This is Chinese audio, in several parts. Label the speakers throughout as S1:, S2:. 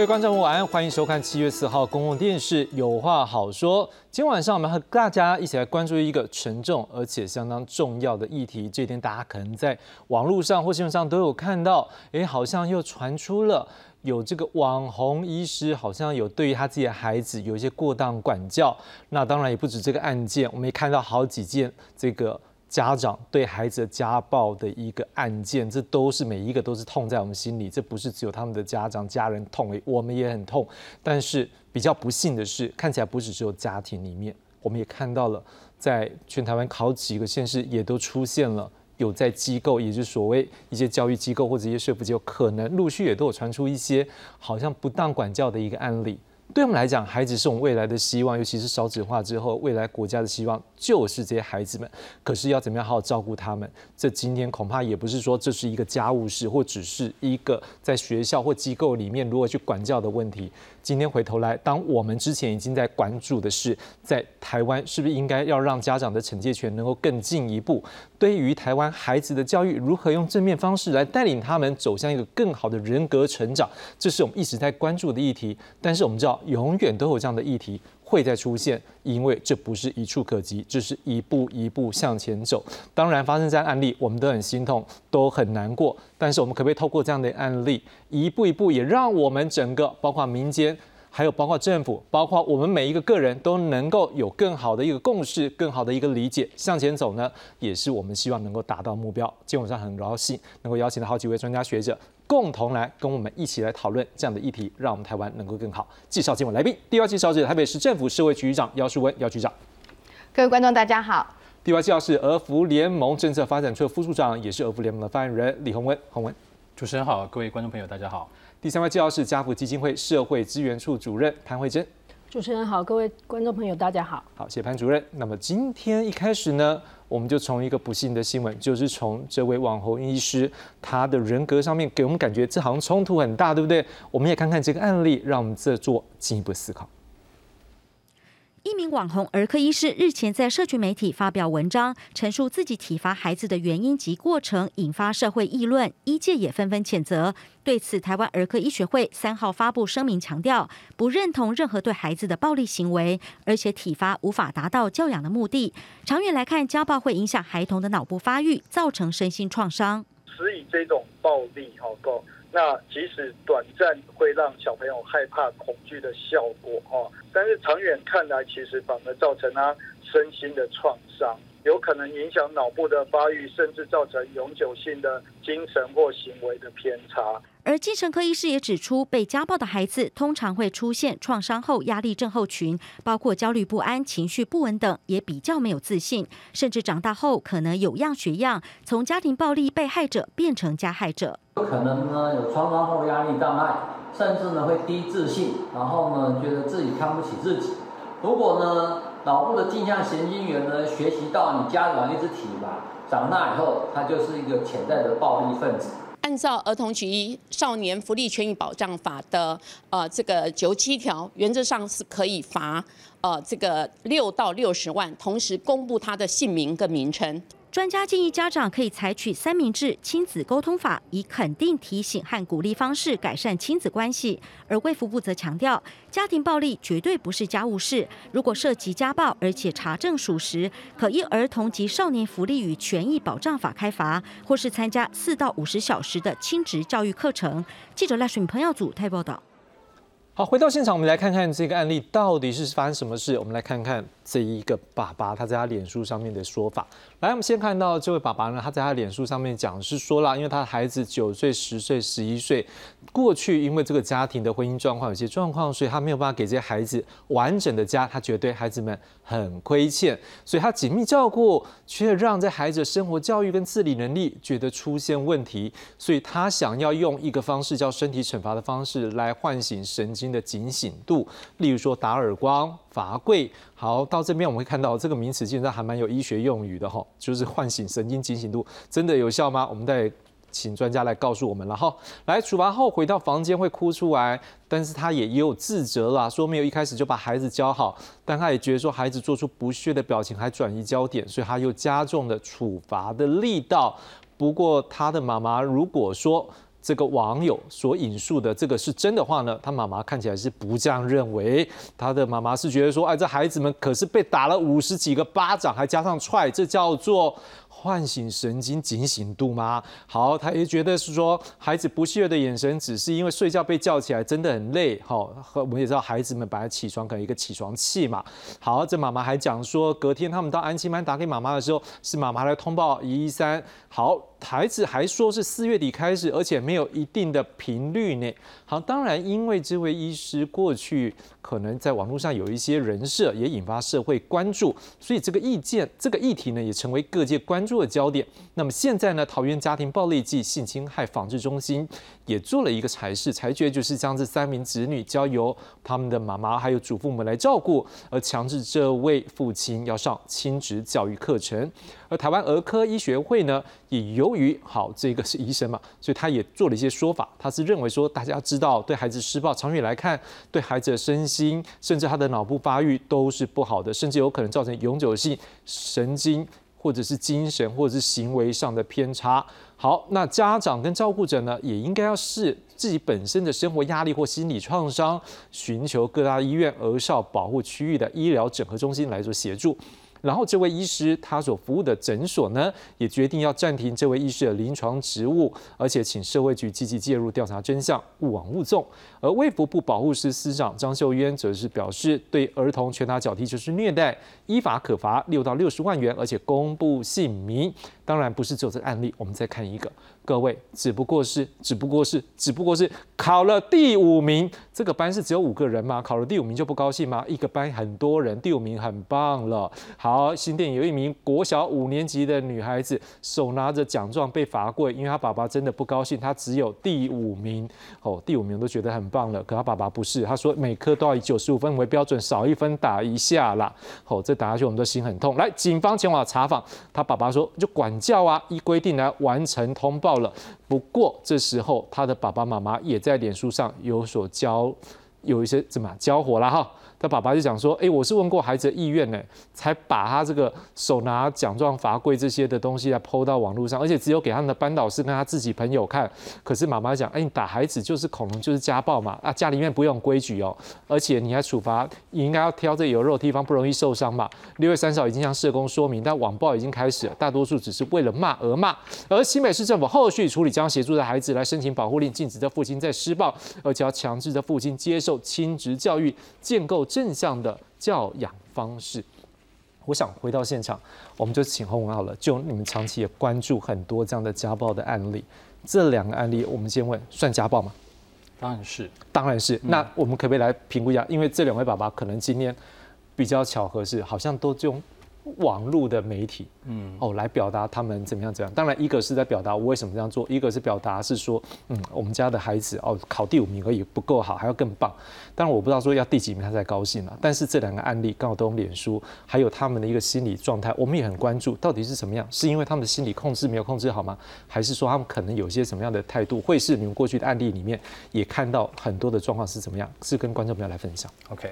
S1: 各位观众晚安，欢迎收看七月四号公共电视《有话好说》。今晚上我们和大家一起来关注一个沉重而且相当重要的议题。这一天大家可能在网络上或新闻上都有看到，哎，好像又传出了有这个网红医师好像有对于他自己的孩子有一些过当管教。那当然也不止这个案件，我们也看到好几件这个。家长对孩子的家暴的一个案件，这都是每一个都是痛在我们心里。这不是只有他们的家长家人痛，我们也很痛。但是比较不幸的是，看起来不是只有家庭里面，我们也看到了，在全台湾好几个县市也都出现了有在机构，也就是所谓一些教育机构或者一些社福机构，可能陆续也都有传出一些好像不当管教的一个案例。对我们来讲，孩子是我们未来的希望，尤其是少子化之后，未来国家的希望就是这些孩子们。可是要怎么样好好照顾他们？这今天恐怕也不是说这是一个家务事，或只是一个在学校或机构里面如何去管教的问题。今天回头来，当我们之前已经在关注的是，在台湾是不是应该要让家长的惩戒权能够更进一步？对于台湾孩子的教育，如何用正面方式来带领他们走向一个更好的人格成长？这是我们一直在关注的议题。但是我们知道。永远都有这样的议题会再出现，因为这不是一触可及，这是一步一步向前走。当然，发生这样案例，我们都很心痛，都很难过。但是，我们可不可以透过这样的案例，一步一步，也让我们整个，包括民间，还有包括政府，包括我们每一个个人，都能够有更好的一个共识，更好的一个理解，向前走呢？也是我们希望能够达到目标。今天晚上很高兴能够邀请到好几位专家学者。共同来跟我们一起来讨论这样的议题，让我们台湾能够更好。介绍今晚来宾，第二介绍是台北市政府社会局局长姚淑文，姚局长。
S2: 各位观众大家好。
S1: 第二介绍是俄福联盟政策发展处副处长，也是俄福联盟的发言人李宏文，宏文。
S3: 主持人好，各位观众朋友大家好。
S1: 第三位介绍是家福基金会社会资源处主任潘慧珍。
S4: 主持人好，各位观众朋友大家好。
S1: 好，谢潘主任。那么今天一开始呢？我们就从一个不幸的新闻，就是从这位网红医师他的人格上面，给我们感觉这好像冲突很大，对不对？我们也看看这个案例，让我们再做进一步思考。
S5: 一名网红儿科医师日前在社群媒体发表文章，陈述自己体罚孩子的原因及过程，引发社会议论，医界也纷纷谴责。对此，台湾儿科医学会三号发布声明，强调不认同任何对孩子的暴力行为，而且体罚无法达到教养的目的。长远来看，家暴会影响孩童的脑部发育，造成身心创伤。
S6: 所以这种暴力，哈，够。那即使短暂会让小朋友害怕、恐惧的效果，哦，但是长远看来，其实反而造成他身心的创伤，有可能影响脑部的发育，甚至造成永久性的精神或行为的偏差。
S5: 而精神科医师也指出，被家暴的孩子通常会出现创伤后压力症候群，包括焦虑不安、情绪不稳等，也比较没有自信，甚至长大后可能有样学样，从家庭暴力被害者变成加害者。
S7: 可能呢有创伤后压力障碍，甚至呢会低自信，然后呢觉得自己看不起自己。如果呢脑部的镜像神经元呢学习到你家长一直体罚，长大以后他就是一个潜在的暴力分子。
S8: 按照儿童及少年福利权益保障法的呃这个九七条，原则上是可以罚呃这个六到六十万，同时公布他的姓名跟名称。
S5: 专家建议家长可以采取三明治亲子沟通法，以肯定、提醒和鼓励方式改善亲子关系。而卫福部则强调，家庭暴力绝对不是家务事，如果涉及家暴，而且查证属实，可依儿童及少年福利与权益保障法开罚，或是参加四到五十小时的亲职教育课程。记者赖水朋友组台报道。
S1: 好，回到现场，我们来看看这个案例到底是发生什么事。我们来看看。这一个爸爸他在他脸书上面的说法，来，我们先看到这位爸爸呢，他在他脸书上面讲是说了，因为他的孩子九岁、十岁、十一岁，过去因为这个家庭的婚姻状况有些状况，所以他没有办法给这些孩子完整的家，他觉得对孩子们很亏欠，所以他紧密照顾，却让这孩子生活教育跟自理能力觉得出现问题，所以他想要用一个方式叫身体惩罚的方式来唤醒神经的警醒度，例如说打耳光。罚跪，好，到这边我们会看到这个名词，现在还蛮有医学用语的哈，就是唤醒神经警醒度，真的有效吗？我们再请专家来告诉我们了哈。来，处罚后回到房间会哭出来，但是他也也有自责啦，说没有一开始就把孩子教好，但他也觉得说孩子做出不屑的表情，还转移焦点，所以他又加重了处罚的力道。不过他的妈妈如果说。这个网友所引述的这个是真的话呢，他妈妈看起来是不这样认为，他的妈妈是觉得说，哎，这孩子们可是被打了五十几个巴掌，还加上踹，这叫做。唤醒神经警醒度吗？好，他也觉得是说孩子不屑的眼神，只是因为睡觉被叫起来真的很累。好，我们也知道孩子们本来起床可能一个起床气嘛。好，这妈妈还讲说，隔天他们到安亲班打给妈妈的时候，是妈妈来通报一一三。好。台子还说是四月底开始，而且没有一定的频率呢。好，当然因为这位医师过去可能在网络上有一些人设，也引发社会关注，所以这个意见、这个议题呢，也成为各界关注的焦点。那么现在呢，桃园家庭暴力暨性侵害防治中心也做了一个裁示，裁决就是将这三名子女交由他们的妈妈还有祖父母来照顾，而强制这位父亲要上亲职教育课程。而台湾儿科医学会呢，也由于好这个是医生嘛，所以他也做了一些说法。他是认为说，大家知道对孩子施暴，长远来看，对孩子的身心，甚至他的脑部发育都是不好的，甚至有可能造成永久性神经或者是精神或者是行为上的偏差。好，那家长跟照顾者呢，也应该要视自己本身的生活压力或心理创伤，寻求各大医院儿少保护区域的医疗整合中心来做协助。然后这位医师他所服务的诊所呢，也决定要暂停这位医师的临床职务，而且请社会局积极介入调查真相，勿枉勿纵。而卫福部保护司司长张秀渊则是表示，对儿童拳打脚踢就是虐待，依法可罚六到六十万元，而且公布姓名。当然不是只有这个案例，我们再看一个。各位，只不过是，只不过是，只不过是考了第五名。这个班是只有五个人吗？考了第五名就不高兴吗？一个班很多人，第五名很棒了。好，新店有一名国小五年级的女孩子，手拿着奖状被罚跪，因为她爸爸真的不高兴，她只有第五名。哦，第五名都觉得很棒了，可她爸爸不是，他说每科都要以九十五分为标准，少一分打一下啦。哦，这打下去我们都心很痛。来，警方前往查访，他爸爸说就管教啊，依规定来完成通报。了，不过这时候他的爸爸妈妈也在脸书上有所交，有一些怎么交火了哈。他爸爸就讲说：“哎，我是问过孩子的意愿呢，才把他这个手拿奖状罚跪这些的东西来抛到网络上，而且只有给他们的班导师跟他自己朋友看。可是妈妈讲：哎，你打孩子就是恐龙，就是家暴嘛！啊，家里面不用规矩哦，而且你还处罚，你应该要挑这有肉的地方，不容易受伤嘛。六月三十号已经向社工说明，但网暴已经开始了，大多数只是为了骂而骂。而新北市政府后续处理将协助的孩子来申请保护令，禁止的父亲再施暴，而且要强制的父亲接受亲职教育，建构。正向的教养方式，我想回到现场，我们就请洪文好了。就你们长期也关注很多这样的家暴的案例，这两个案例，我们先问，算家暴吗？
S3: 当然是，
S1: 当然是。那我们可不可以来评估一下？因为这两位爸爸可能今天比较巧合是，好像都用。网络的媒体，嗯，哦，来表达他们怎么样怎样。当然，一个是在表达我为什么这样做，一个是表达是说，嗯，我们家的孩子哦，考第五名而已不够好，还要更棒。当然，我不知道说要第几名他才高兴了。但是这两个案例刚好都用脸书，还有他们的一个心理状态，我们也很关注，到底是什么样？是因为他们的心理控制没有控制好吗？还是说他们可能有些什么样的态度？会是你们过去的案例里面也看到很多的状况是怎么样？是跟观众朋友来分享。
S3: OK。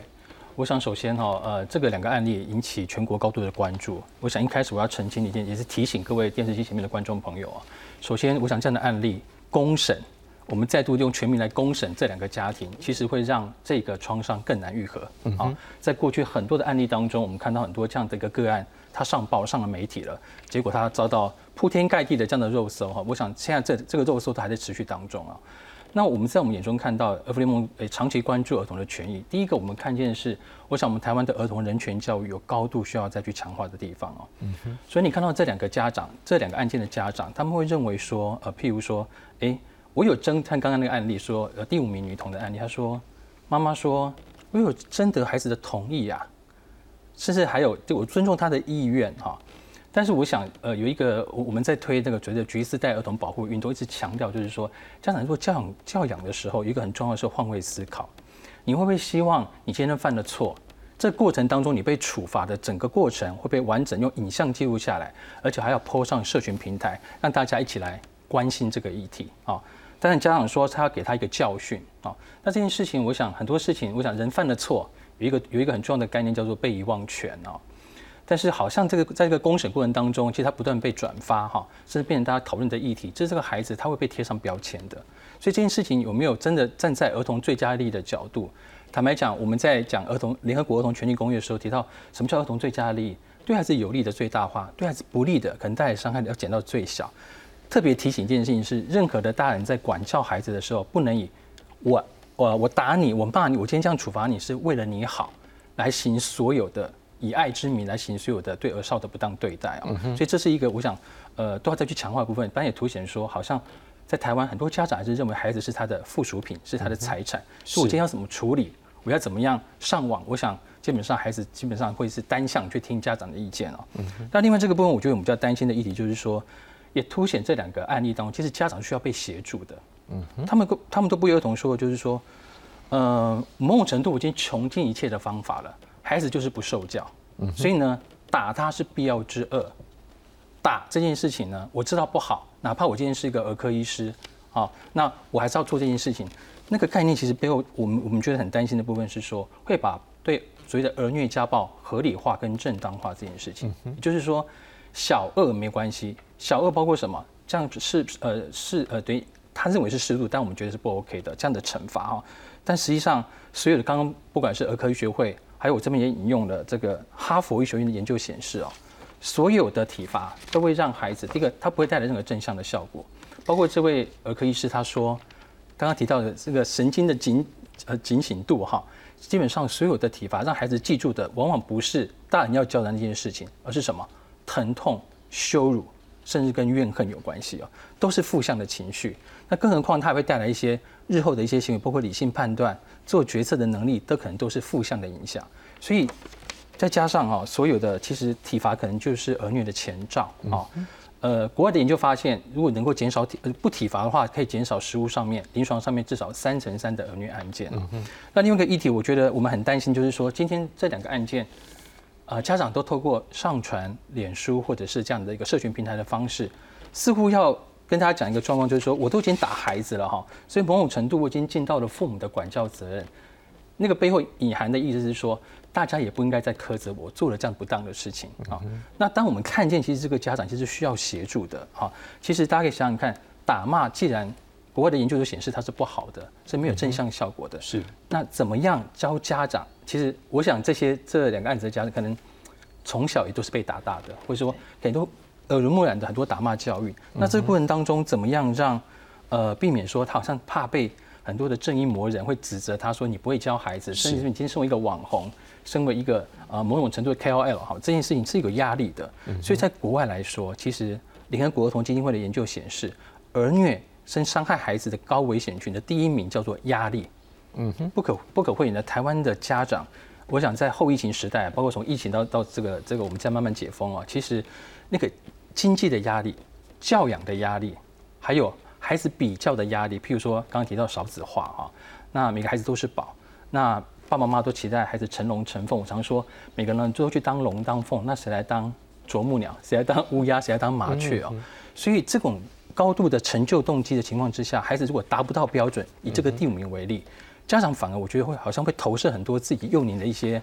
S3: 我想首先哈，呃，这个两个案例引起全国高度的关注。我想一开始我要澄清一件，也是提醒各位电视机前面的观众朋友啊。首先，我想这样的案例公审，我们再度用全民来公审这两个家庭，其实会让这个创伤更难愈合。啊，在过去很多的案例当中，我们看到很多这样的一个个案，他上报上了媒体了，结果他遭到铺天盖地的这样的肉搜哈。我想现在这这个肉搜都还在持续当中啊。那我们在我们眼中看到，儿福联盟诶长期关注儿童的权益。第一个，我们看见的是，我想我们台湾的儿童人权教育有高度需要再去强化的地方哦。嗯哼。所以你看到这两个家长，这两个案件的家长，他们会认为说，呃，譬如说，诶，我有征看刚刚那个案例说，呃，第五名女童的案例，他说，妈妈说，我有征得孩子的同意呀，甚至还有，对我尊重他的意愿哈。但是我想，呃，有一个我我们在推那个所谓的橘子带儿童保护运动，一直强调就是说，家长做教养教养的时候，一个很重要的是换位思考。你会不会希望你今天犯了错，这过程当中你被处罚的整个过程会被完整用影像记录下来，而且还要抛上社群平台，让大家一起来关心这个议题啊？但是家长说他要给他一个教训啊，那这件事情，我想很多事情，我想人犯了错，有一个有一个很重要的概念叫做被遗忘权啊。但是好像这个在这个公审过程当中，其实它不断被转发哈，甚至变成大家讨论的议题。这是这个孩子他会被贴上标签的。所以这件事情有没有真的站在儿童最佳利益的角度？坦白讲，我们在讲儿童联合国儿童权利公约的时候提到，什么叫儿童最佳利益？对孩子有利的最大化，对孩子不利的可能带来伤害的要减到最小。特别提醒一件事情是，任何的大人在管教孩子的时候，不能以我我我打你，我骂你，我今天这样处罚你是为了你好，来行所有的。以爱之名来行所有的对儿少的不当对待啊，所以这是一个我想，呃，都要再去强化部分。当然也凸显说，好像在台湾很多家长还是认为孩子是他的附属品，是他的财产。所以我今天要怎么处理？我要怎么样上网？我想基本上孩子基本上会是单向去听家长的意见啊。那另外这个部分，我觉得我们比较担心的议题就是说，也凸显这两个案例当中，其实家长需要被协助的。嗯，他们他们都不约而同说，就是说，呃，某种程度我已经穷尽一切的方法了。孩子就是不受教，所以呢，打他是必要之恶。打这件事情呢，我知道不好，哪怕我今天是一个儿科医师，啊，那我还是要做这件事情。那个概念其实背后，我们我们觉得很担心的部分是说，会把对所谓的儿虐家暴合理化跟正当化这件事情。就是说，小恶没关系，小恶包括什么？这样是呃是呃对，他认为是适度，但我们觉得是不 OK 的这样的惩罚啊。但实际上，所有的刚刚不管是儿科医学会。还有我这边也引用了这个哈佛医学院的研究显示哦，所有的体罚都会让孩子，第一个它不会带来任何正向的效果，包括这位儿科医师他说，刚刚提到的这个神经的警呃警醒度哈，基本上所有的体罚让孩子记住的，往往不是大人要教的那件事情，而是什么疼痛、羞辱，甚至跟怨恨有关系哦，都是负向的情绪。那更何况它还会带来一些日后的一些行为，包括理性判断。做决策的能力都可能都是负向的影响，所以再加上啊，所有的其实体罚可能就是儿虐的前兆啊。呃，国外的研究发现，如果能够减少体呃不体罚的话，可以减少食物上面、临床上面至少三成三的儿虐案件。嗯那另外一个议题，我觉得我们很担心，就是说今天这两个案件，呃，家长都透过上传脸书或者是这样的一个社群平台的方式，似乎要。跟大家讲一个状况，就是说我都已经打孩子了哈，所以某种程度我已经尽到了父母的管教责任。那个背后隐含的意思是说，大家也不应该再苛责我做了这样不当的事情啊。那当我们看见其实这个家长其实需要协助的哈，其实大家可以想想看，打骂既然国外的研究都显示它是不好的，是没有正向效果的。
S1: 是。
S3: 那怎么样教家长？其实我想这些这两个案子的家长可能从小也都是被打大的，或者说很多。耳濡目染的很多打骂教育，那这个过程当中怎么样让呃避免说他好像怕被很多的正义魔人会指责他说你不会教孩子，甚至你今天身为一个网红，身为一个呃某种程度的 KOL 哈，这件事情是有压力的。所以在国外来说，其实联合国儿童基金会的研究显示，儿虐生伤害孩子的高危险群的第一名叫做压力。嗯哼，不可不可讳言的，台湾的家长，我想在后疫情时代，包括从疫情到到这个这个我们在慢慢解封啊，其实那个。经济的压力、教养的压力，还有孩子比较的压力，譬如说刚刚提到少子化啊，那每个孩子都是宝，那爸爸妈妈都期待孩子成龙成凤。我常说，每个人都去当龙当凤，那谁来当啄木鸟？谁来当乌鸦？谁来当麻雀啊？所以这种高度的成就动机的情况之下，孩子如果达不到标准，以这个第五名为例，家长反而我觉得会好像会投射很多自己幼年的一些。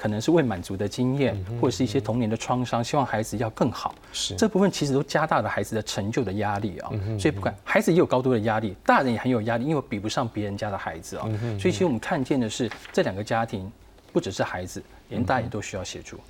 S3: 可能是未满足的经验，或者是一些童年的创伤，希望孩子要更好。是这部分其实都加大了孩子的成就的压力啊。所以不管孩子也有高度的压力，大人也很有压力，因为比不上别人家的孩子啊。所以其实我们看见的是这两个家庭，不只是孩子，连大人都需要协助。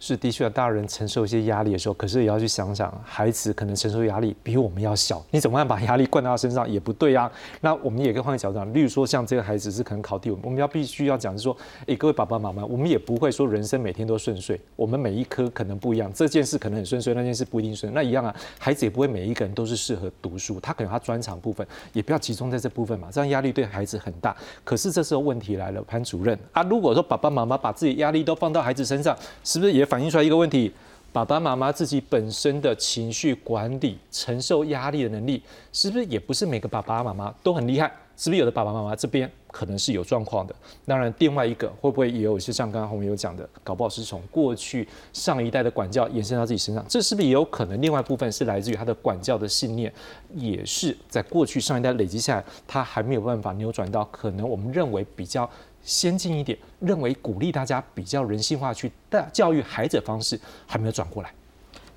S1: 是的确，大人承受一些压力的时候，可是也要去想想，孩子可能承受压力比我们要小，你怎么样把压力灌到他身上也不对啊。那我们也可以换个角度讲，例如说像这个孩子是可能考第五，我们要必须要讲是说，哎，各位爸爸妈妈，我们也不会说人生每天都顺遂，我们每一科可能不一样，这件事可能很顺遂，那件事不一定顺，那一样啊，孩子也不会每一个人都是适合读书，他可能他专长部分也不要集中在这部分嘛，这样压力对孩子很大。可是这时候问题来了，潘主任啊，如果说爸爸妈妈把自己压力都放到孩子身上，是不是也反映出来一个问题？爸爸妈妈自己本身的情绪管理、承受压力的能力，是不是也不是每个爸爸妈妈都很厉害？是不是有的爸爸妈妈这边可能是有状况的？当然，另外一个会不会也有一些像刚刚红有讲的，搞不好是从过去上一代的管教延伸到自己身上，这是不是也有可能？另外一部分是来自于他的管教的信念，也是在过去上一代累积下来，他还没有办法扭转到可能我们认为比较先进一点，认为鼓励大家比较人性化去带教育孩子的方式，还没有转过来。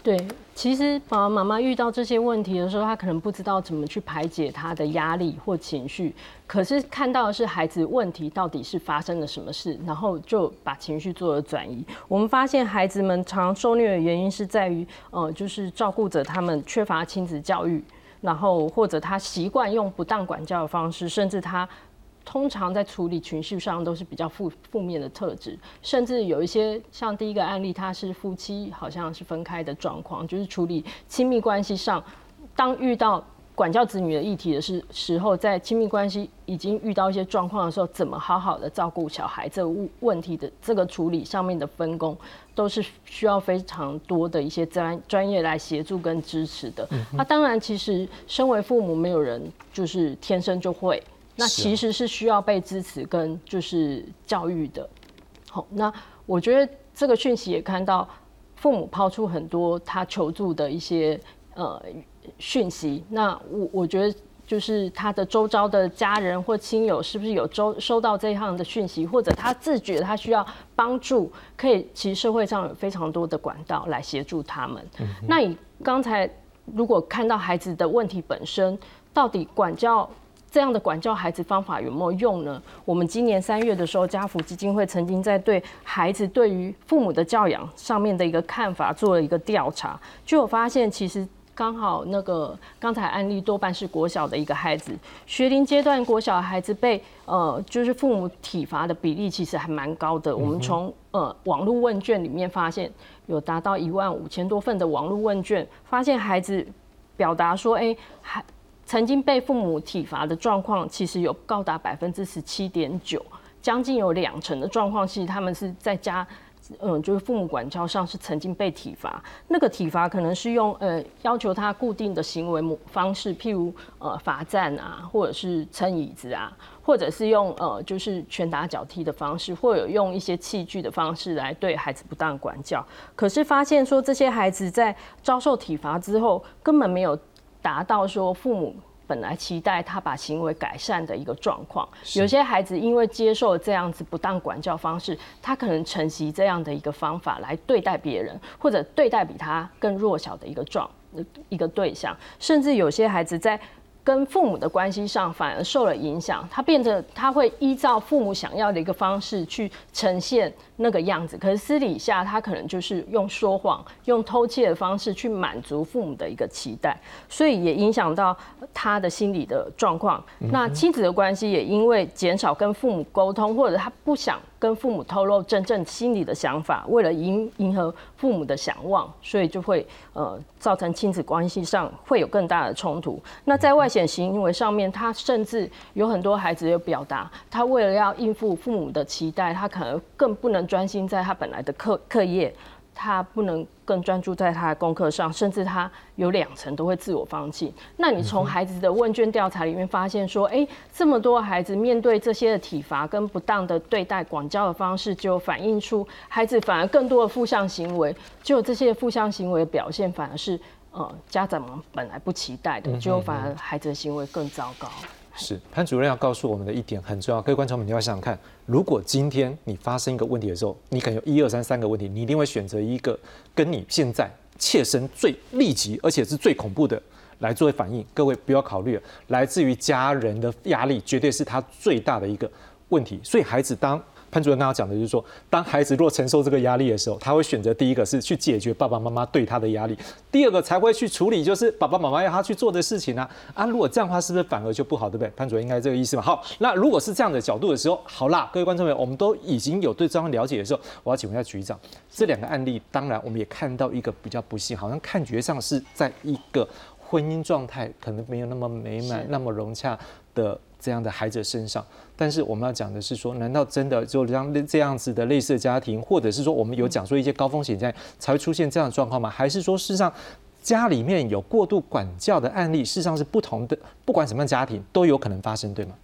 S4: 对，其实爸爸妈妈遇到这些问题的时候，他可能不知道怎么去排解他的压力或情绪，可是看到的是孩子问题到底是发生了什么事，然后就把情绪做了转移。我们发现孩子们常受虐的原因是在于，呃，就是照顾者他们缺乏亲子教育，然后或者他习惯用不当管教的方式，甚至他。通常在处理情绪上都是比较负负面的特质，甚至有一些像第一个案例，他是夫妻好像是分开的状况，就是处理亲密关系上，当遇到管教子女的议题的时时候，在亲密关系已经遇到一些状况的时候，怎么好好的照顾小孩这问问题的这个处理上面的分工，都是需要非常多的一些专专业来协助跟支持的。那当然，其实身为父母，没有人就是天生就会。那其实是需要被支持跟就是教育的。好，那我觉得这个讯息也看到父母抛出很多他求助的一些呃讯息。那我我觉得就是他的周遭的家人或亲友是不是有收收到这一项的讯息，或者他自觉他需要帮助，可以其实社会上有非常多的管道来协助他们。那你刚才如果看到孩子的问题本身，到底管教？这样的管教孩子方法有没有用呢？我们今年三月的时候，家福基金会曾经在对孩子对于父母的教养上面的一个看法做了一个调查，就有发现，其实刚好那个刚才案例多半是国小的一个孩子，学龄阶段国小孩子被呃就是父母体罚的比例其实还蛮高的。我们从呃网络问卷里面发现，有达到一万五千多份的网络问卷，发现孩子表达说，哎，还。曾经被父母体罚的状况，其实有高达百分之十七点九，将近有两成的状况，其实他们是在家，嗯，就是父母管教上是曾经被体罚。那个体罚可能是用呃要求他固定的行为模方式，譬如呃罚站啊，或者是撑椅子啊，或者是用呃就是拳打脚踢的方式，或者用一些器具的方式来对孩子不当管教。可是发现说这些孩子在遭受体罚之后，根本没有。达到说父母本来期待他把行为改善的一个状况，有些孩子因为接受这样子不当管教方式，他可能承袭这样的一个方法来对待别人，或者对待比他更弱小的一个状一个对象，甚至有些孩子在。跟父母的关系上反而受了影响，他变得他会依照父母想要的一个方式去呈现那个样子，可是私底下他可能就是用说谎、用偷窃的方式去满足父母的一个期待，所以也影响到他的心理的状况。那亲子的关系也因为减少跟父母沟通，或者他不想。跟父母透露真正心里的想法，为了迎迎合父母的想望，所以就会呃造成亲子关系上会有更大的冲突。那在外显行为上面，他甚至有很多孩子有表达，他为了要应付父母的期待，他可能更不能专心在他本来的课课业。他不能更专注在他的功课上，甚至他有两层都会自我放弃。那你从孩子的问卷调查里面发现说，哎，这么多孩子面对这些的体罚跟不当的对待管教的方式，就反映出孩子反而更多的负向行为。就这些负向行为表现，反而是呃家长们本来不期待的，就反而孩子的行为更糟糕。
S1: 是潘主任要告诉我们的一点很重要，各位观众们，你要想想看，如果今天你发生一个问题的时候，你可能有一二三三个问题，你一定会选择一个跟你现在切身最立即而且是最恐怖的来作为反应。各位不要考虑来自于家人的压力，绝对是他最大的一个问题。所以孩子当。潘主任刚刚讲的就是说，当孩子若承受这个压力的时候，他会选择第一个是去解决爸爸妈妈对他的压力，第二个才会去处理就是爸爸妈妈要他去做的事情啊。啊，如果这样的话，是不是反而就不好，对不对？潘主任应该这个意思吧。好，那如果是这样的角度的时候，好啦，各位观众朋友，我们都已经有对这方了解的时候，我要请问一下局长，这两个案例，当然我们也看到一个比较不幸，好像看觉上是在一个婚姻状态可能没有那么美满、那么融洽的。这样的孩子身上，但是我们要讲的是说，难道真的就像这样子的类似家庭，或者是说我们有讲说一些高风险在才会出现这样的状况吗？还是说事实上家里面有过度管教的案例，事实上是不同的，不管什么样家庭都有可能发生，对吗？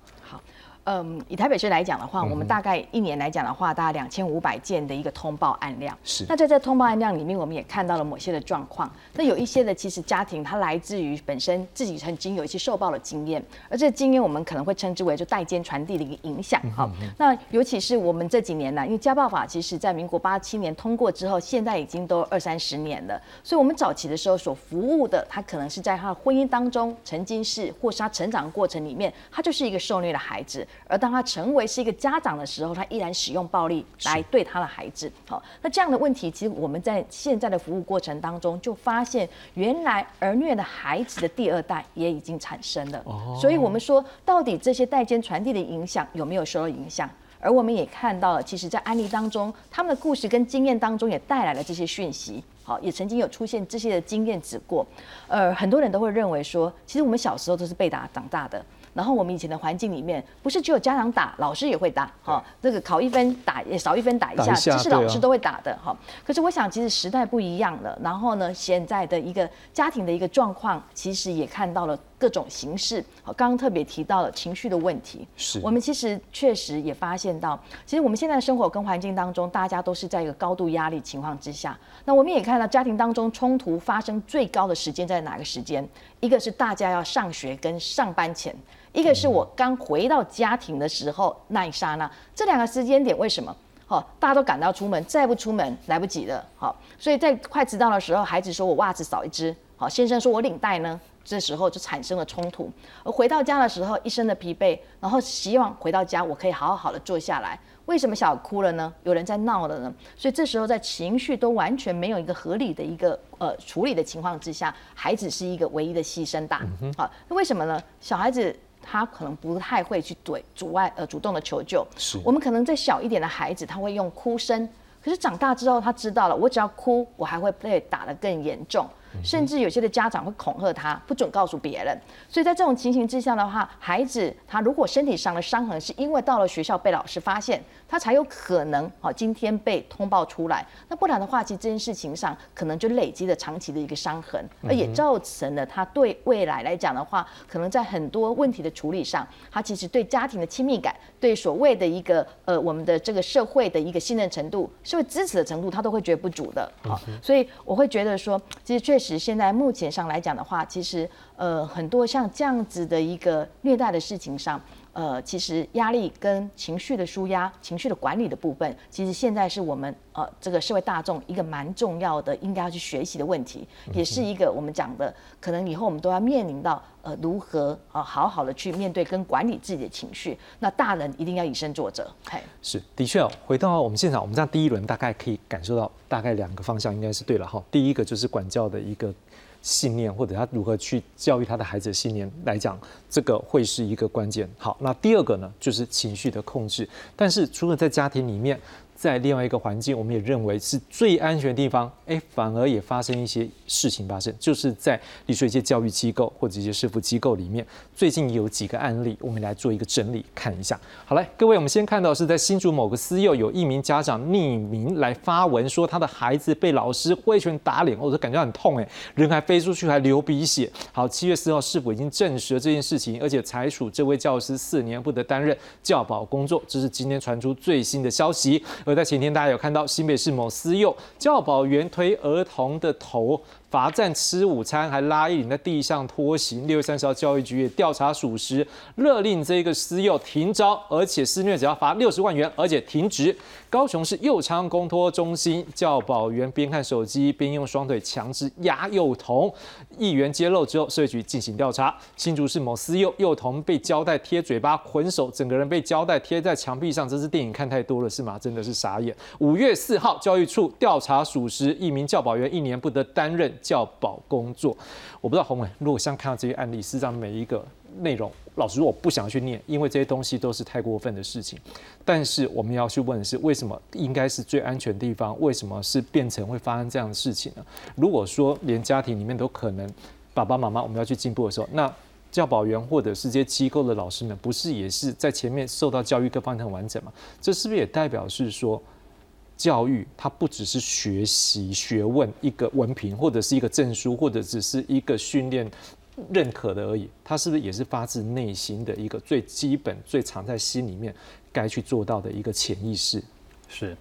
S4: 好，
S2: 嗯，以台北市来讲的话，我们大概一年来讲的话，大概两千五百件的一个通报案量。
S1: 是。
S2: 那在这通报案量里面，我们也看到了某些的状况。那有一些的，其实家庭它来自于本身自己曾经有一些受报的经验，而这经验我们可能会称之为就代间传递的一个影响。好，那尤其是我们这几年呢，因为家暴法其实在民国八七年通过之后，现在已经都二三十年了，所以我们早期的时候所服务的，他可能是在他的婚姻当中曾经是，或是他成长过程里面，他就是一个受虐的孩子，而当他成为为是一个家长的时候，他依然使用暴力来对他的孩子。好，那这样的问题，其实我们在现在的服务过程当中，就发现原来儿虐的孩子的第二代也已经产生了。哦，所以我们说，到底这些代间传递的影响有没有受到影响？而我们也看到了，其实，在案例当中，他们的故事跟经验当中也带来了这些讯息。好，也曾经有出现这些的经验指过。呃，很多人都会认为说，其实我们小时候都是被打长大的。然后我们以前的环境里面，不是只有家长打，老师也会打，哈，这个考一分打也少一分打一下，这是老师都会打的，哈。可是我想，其实时代不一样了，然后呢，现在的一个家庭的一个状况，其实也看到了各种形式。好，刚刚特别提到了情绪的问题，
S1: 是
S2: 我们其实确实也发现到，其实我们现在的生活跟环境当中，大家都是在一个高度压力情况之下。那我们也看到家庭当中冲突发生最高的时间在哪个时间？一个是大家要上学跟上班前。一个是我刚回到家庭的时候那一刹那，这两个时间点为什么？好，大家都赶到出门，再不出门来不及了。好，所以在快迟到的时候，孩子说我袜子少一只，好，先生说我领带呢，这时候就产生了冲突。而回到家的时候，一身的疲惫，然后希望回到家我可以好好的坐下来。为什么小孩哭了呢？有人在闹了呢？所以这时候在情绪都完全没有一个合理的一个呃处理的情况之下，孩子是一个唯一的牺牲大。好，那为什么呢？小孩子。他可能不太会去对阻碍呃主动的求救，
S1: 是
S2: 我们可能在小一点的孩子，他会用哭声，可是长大之后他知道了，我只要哭，我还会被打得更严重。甚至有些的家长会恐吓他，不准告诉别人。所以在这种情形之下的话，孩子他如果身体上的伤痕是因为到了学校被老师发现，他才有可能好今天被通报出来。那不然的话，其实这件事情上可能就累积了长期的一个伤痕，而也造成了他对未来来讲的话，可能在很多问题的处理上，他其实对家庭的亲密感，对所谓的一个呃我们的这个社会的一个信任程度、社会支持的程度，他都会觉得不足的。好，所以我会觉得说，其实确。实现在目前上来讲的话，其实呃很多像这样子的一个虐待的事情上，呃其实压力跟情绪的舒压、情绪的管理的部分，其实现在是我们呃这个社会大众一个蛮重要的应该要去学习的问题，也是一个我们讲的可能以后我们都要面临到呃如何呃好好的去面对跟管理自己的情绪。那大人一定要以身作则。嘿，
S1: 是的确哦。回到我们现场，我们这样第一轮大概可以感受到。大概两个方向应该是对了哈。第一个就是管教的一个信念，或者他如何去教育他的孩子的信念来讲，这个会是一个关键。好，那第二个呢，就是情绪的控制。但是除了在家庭里面。在另外一个环境，我们也认为是最安全的地方，哎，反而也发生一些事情发生，就是在你说一些教育机构或者一些师傅机构里面，最近有几个案例，我们来做一个整理看一下。好嘞，各位，我们先看到是在新竹某个私幼，有一名家长匿名来发文说他的孩子被老师挥拳打脸，我都感觉很痛哎，人还飞出去还流鼻血。好，七月四号是否已经证实了这件事情，而且裁处这位教师四年不得担任教保工作，这是今天传出最新的消息。而在前天，大家有看到新北市某私幼教保员推儿童的头。罚站吃午餐，还拉一领在地上拖行。六月三十号，教育局也调查属实，勒令这个私幼停招，而且施虐只要罚六十万元，而且停职。高雄市幼昌公托中心教保员边看手机边用双腿强制压幼童，议员揭露之后，社局进行调查。新竹市某私幼幼童被胶带贴嘴巴、捆手，整个人被胶带贴在墙壁上，这是电影看太多了是吗？真的是傻眼。五月四号，教育处调查属实，一名教保员一年不得担任。教保工作，我不知道洪伟，如果像看到这些案例，事实上每一个内容，老实说我不想去念，因为这些东西都是太过分的事情。但是我们要去问的是，为什么应该是最安全的地方，为什么是变成会发生这样的事情呢？如果说连家庭里面都可能爸爸妈妈我们要去进步的时候，那教保员或者是这些机构的老师们，不是也是在前面受到教育各方面很完整吗？这是不是也代表是说？教育它不只是学习学问一个文凭或者是一个证书或者只是一个训练认可的而已，它是不是也是发自内心的一个最基本、最藏在心里面该去做到的一个潜意识？
S3: 是，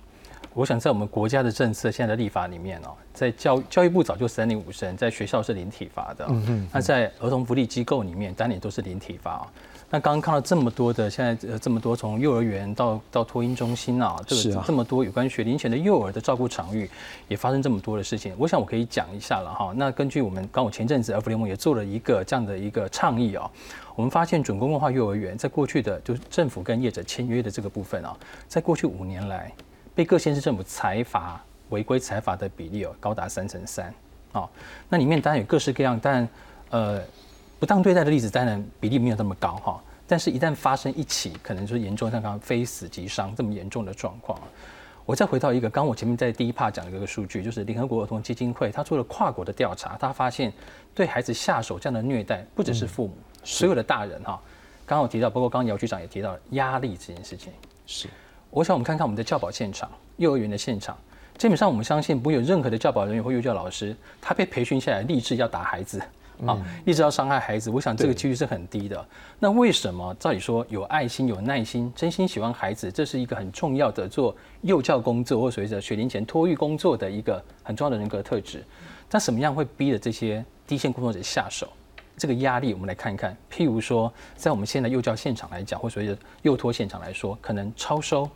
S3: 我想在我们国家的政策现在的立法里面哦，在教教育部早就三令五申，在学校是零体罚的，嗯嗯，那在儿童福利机构里面当然也都是零体罚。那刚刚看到这么多的，现在呃这么多从幼儿园到到托婴中心啊，这个这么多有关学龄前的幼儿的照顾场域，也发生这么多的事情。我想我可以讲一下了哈。那根据我们刚我前阵子 F 联盟也做了一个这样的一个倡议啊，我们发现准公共化幼儿园在过去的就是政府跟业者签约的这个部分啊，在过去五年来被各县市政府裁罚违规裁罚的比例哦高达三成三啊。那里面当然有各式各样，但呃。不当对待的例子当然比例没有那么高哈，但是一旦发生一起，可能就是严重像刚刚非死即伤这么严重的状况。我再回到一个，刚我前面在第一 part 讲的一个数据，就是联合国儿童基金会他做了跨国的调查，他发现对孩子下手这样的虐待，不只是父母，所有的大人哈。刚刚我提到，包括刚刚姚局长也提到压力这件事情。
S1: 是，
S3: 我想我们看看我们的教保现场，幼儿园的现场，基本上我们相信不会有任何的教保人员或幼教老师，他被培训下来立志要打孩子。啊，一直要伤害孩子，我想这个几率是很低的。那为什么？照理说，有爱心、有耐心、真心喜欢孩子，这是一个很重要的做幼教工作或随着学龄前托育工作的一个很重要的人格特质。但什么样会逼着这些第一线工作者下手？这个压力，我们来看一看。譬如说，在我们现在幼教现场来讲，或随着幼托现场来说，可能超收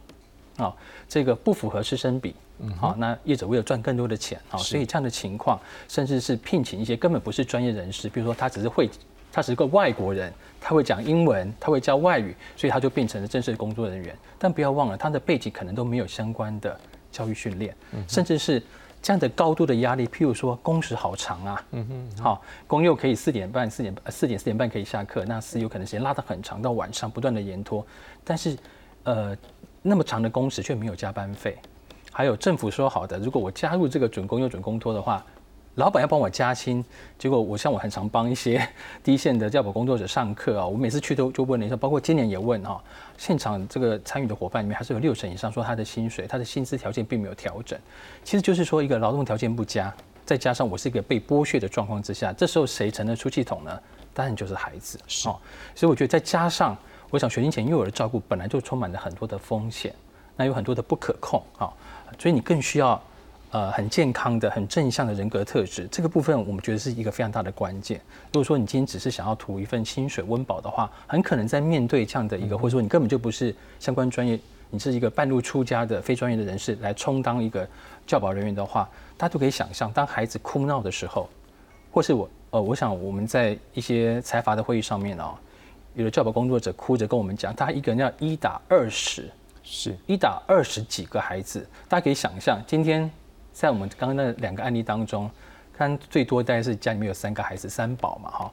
S3: 啊，这个不符合师生比。好，那业者为了赚更多的钱，好，所以这样的情况，甚至是聘请一些根本不是专业人士，比如说他只是会，他只是个外国人，他会讲英文，他会教外语，所以他就变成了正式的工作人员。但不要忘了，他的背景可能都没有相关的教育训练，甚至是这样的高度的压力。譬如说，工时好长啊，嗯哼，好，工又可以四点半、四点四点四点半可以下课，那私有可能时间拉得很长，到晚上不断的延拖，但是，呃，那么长的工时却没有加班费。还有政府说好的，如果我加入这个准公又准公托的话，老板要帮我加薪。结果我像我很常帮一些 第一线的教保工作者上课啊，我每次去都就问了一下，包括今年也问哈，现场这个参与的伙伴里面还是有六成以上说他的薪水、他的薪资条件并没有调整。其实就是说一个劳动条件不佳，再加上我是一个被剥削的状况之下，这时候谁成了出气筒呢？当然就是孩子。哦，所以我觉得再加上，我想学龄前幼儿的照顾本来就充满了很多的风险，那有很多的不可控啊。所以你更需要，呃，很健康的、很正向的人格特质。这个部分我们觉得是一个非常大的关键。如果说你今天只是想要图一份薪水温饱的话，很可能在面对这样的一个，或者说你根本就不是相关专业，你是一个半路出家的非专业的人士来充当一个教保人员的话，大家都可以想象，当孩子哭闹的时候，或是我，呃，我想我们在一些财阀的会议上面哦，有的教保工作者哭着跟我们讲，他一个人要一打二十。
S1: 是
S3: 一打二十几个孩子，大家可以想象，今天在我们刚刚那两个案例当中，看最多大概是家里面有三个孩子，三宝嘛哈。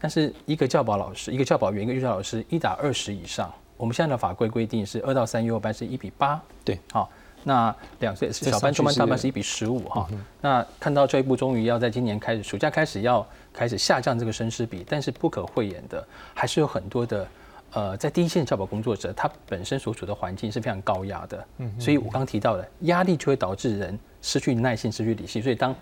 S3: 但是一个教保老师，一个教保员，一个幼教老师，一打二十以上，我们现在的法规规定是二到三幼儿班是一比八，
S1: 对，
S3: 好，那两岁小班、中班、大班是一比十五哈。那看到这一步终于要在今年开始暑假开始要开始下降这个生师比，但是不可讳言的，还是有很多的。呃，在第一线教保工作者，他本身所处的环境是非常高压的，嗯，所以我刚提到的压力就会导致人失去耐性、失去理性。所以当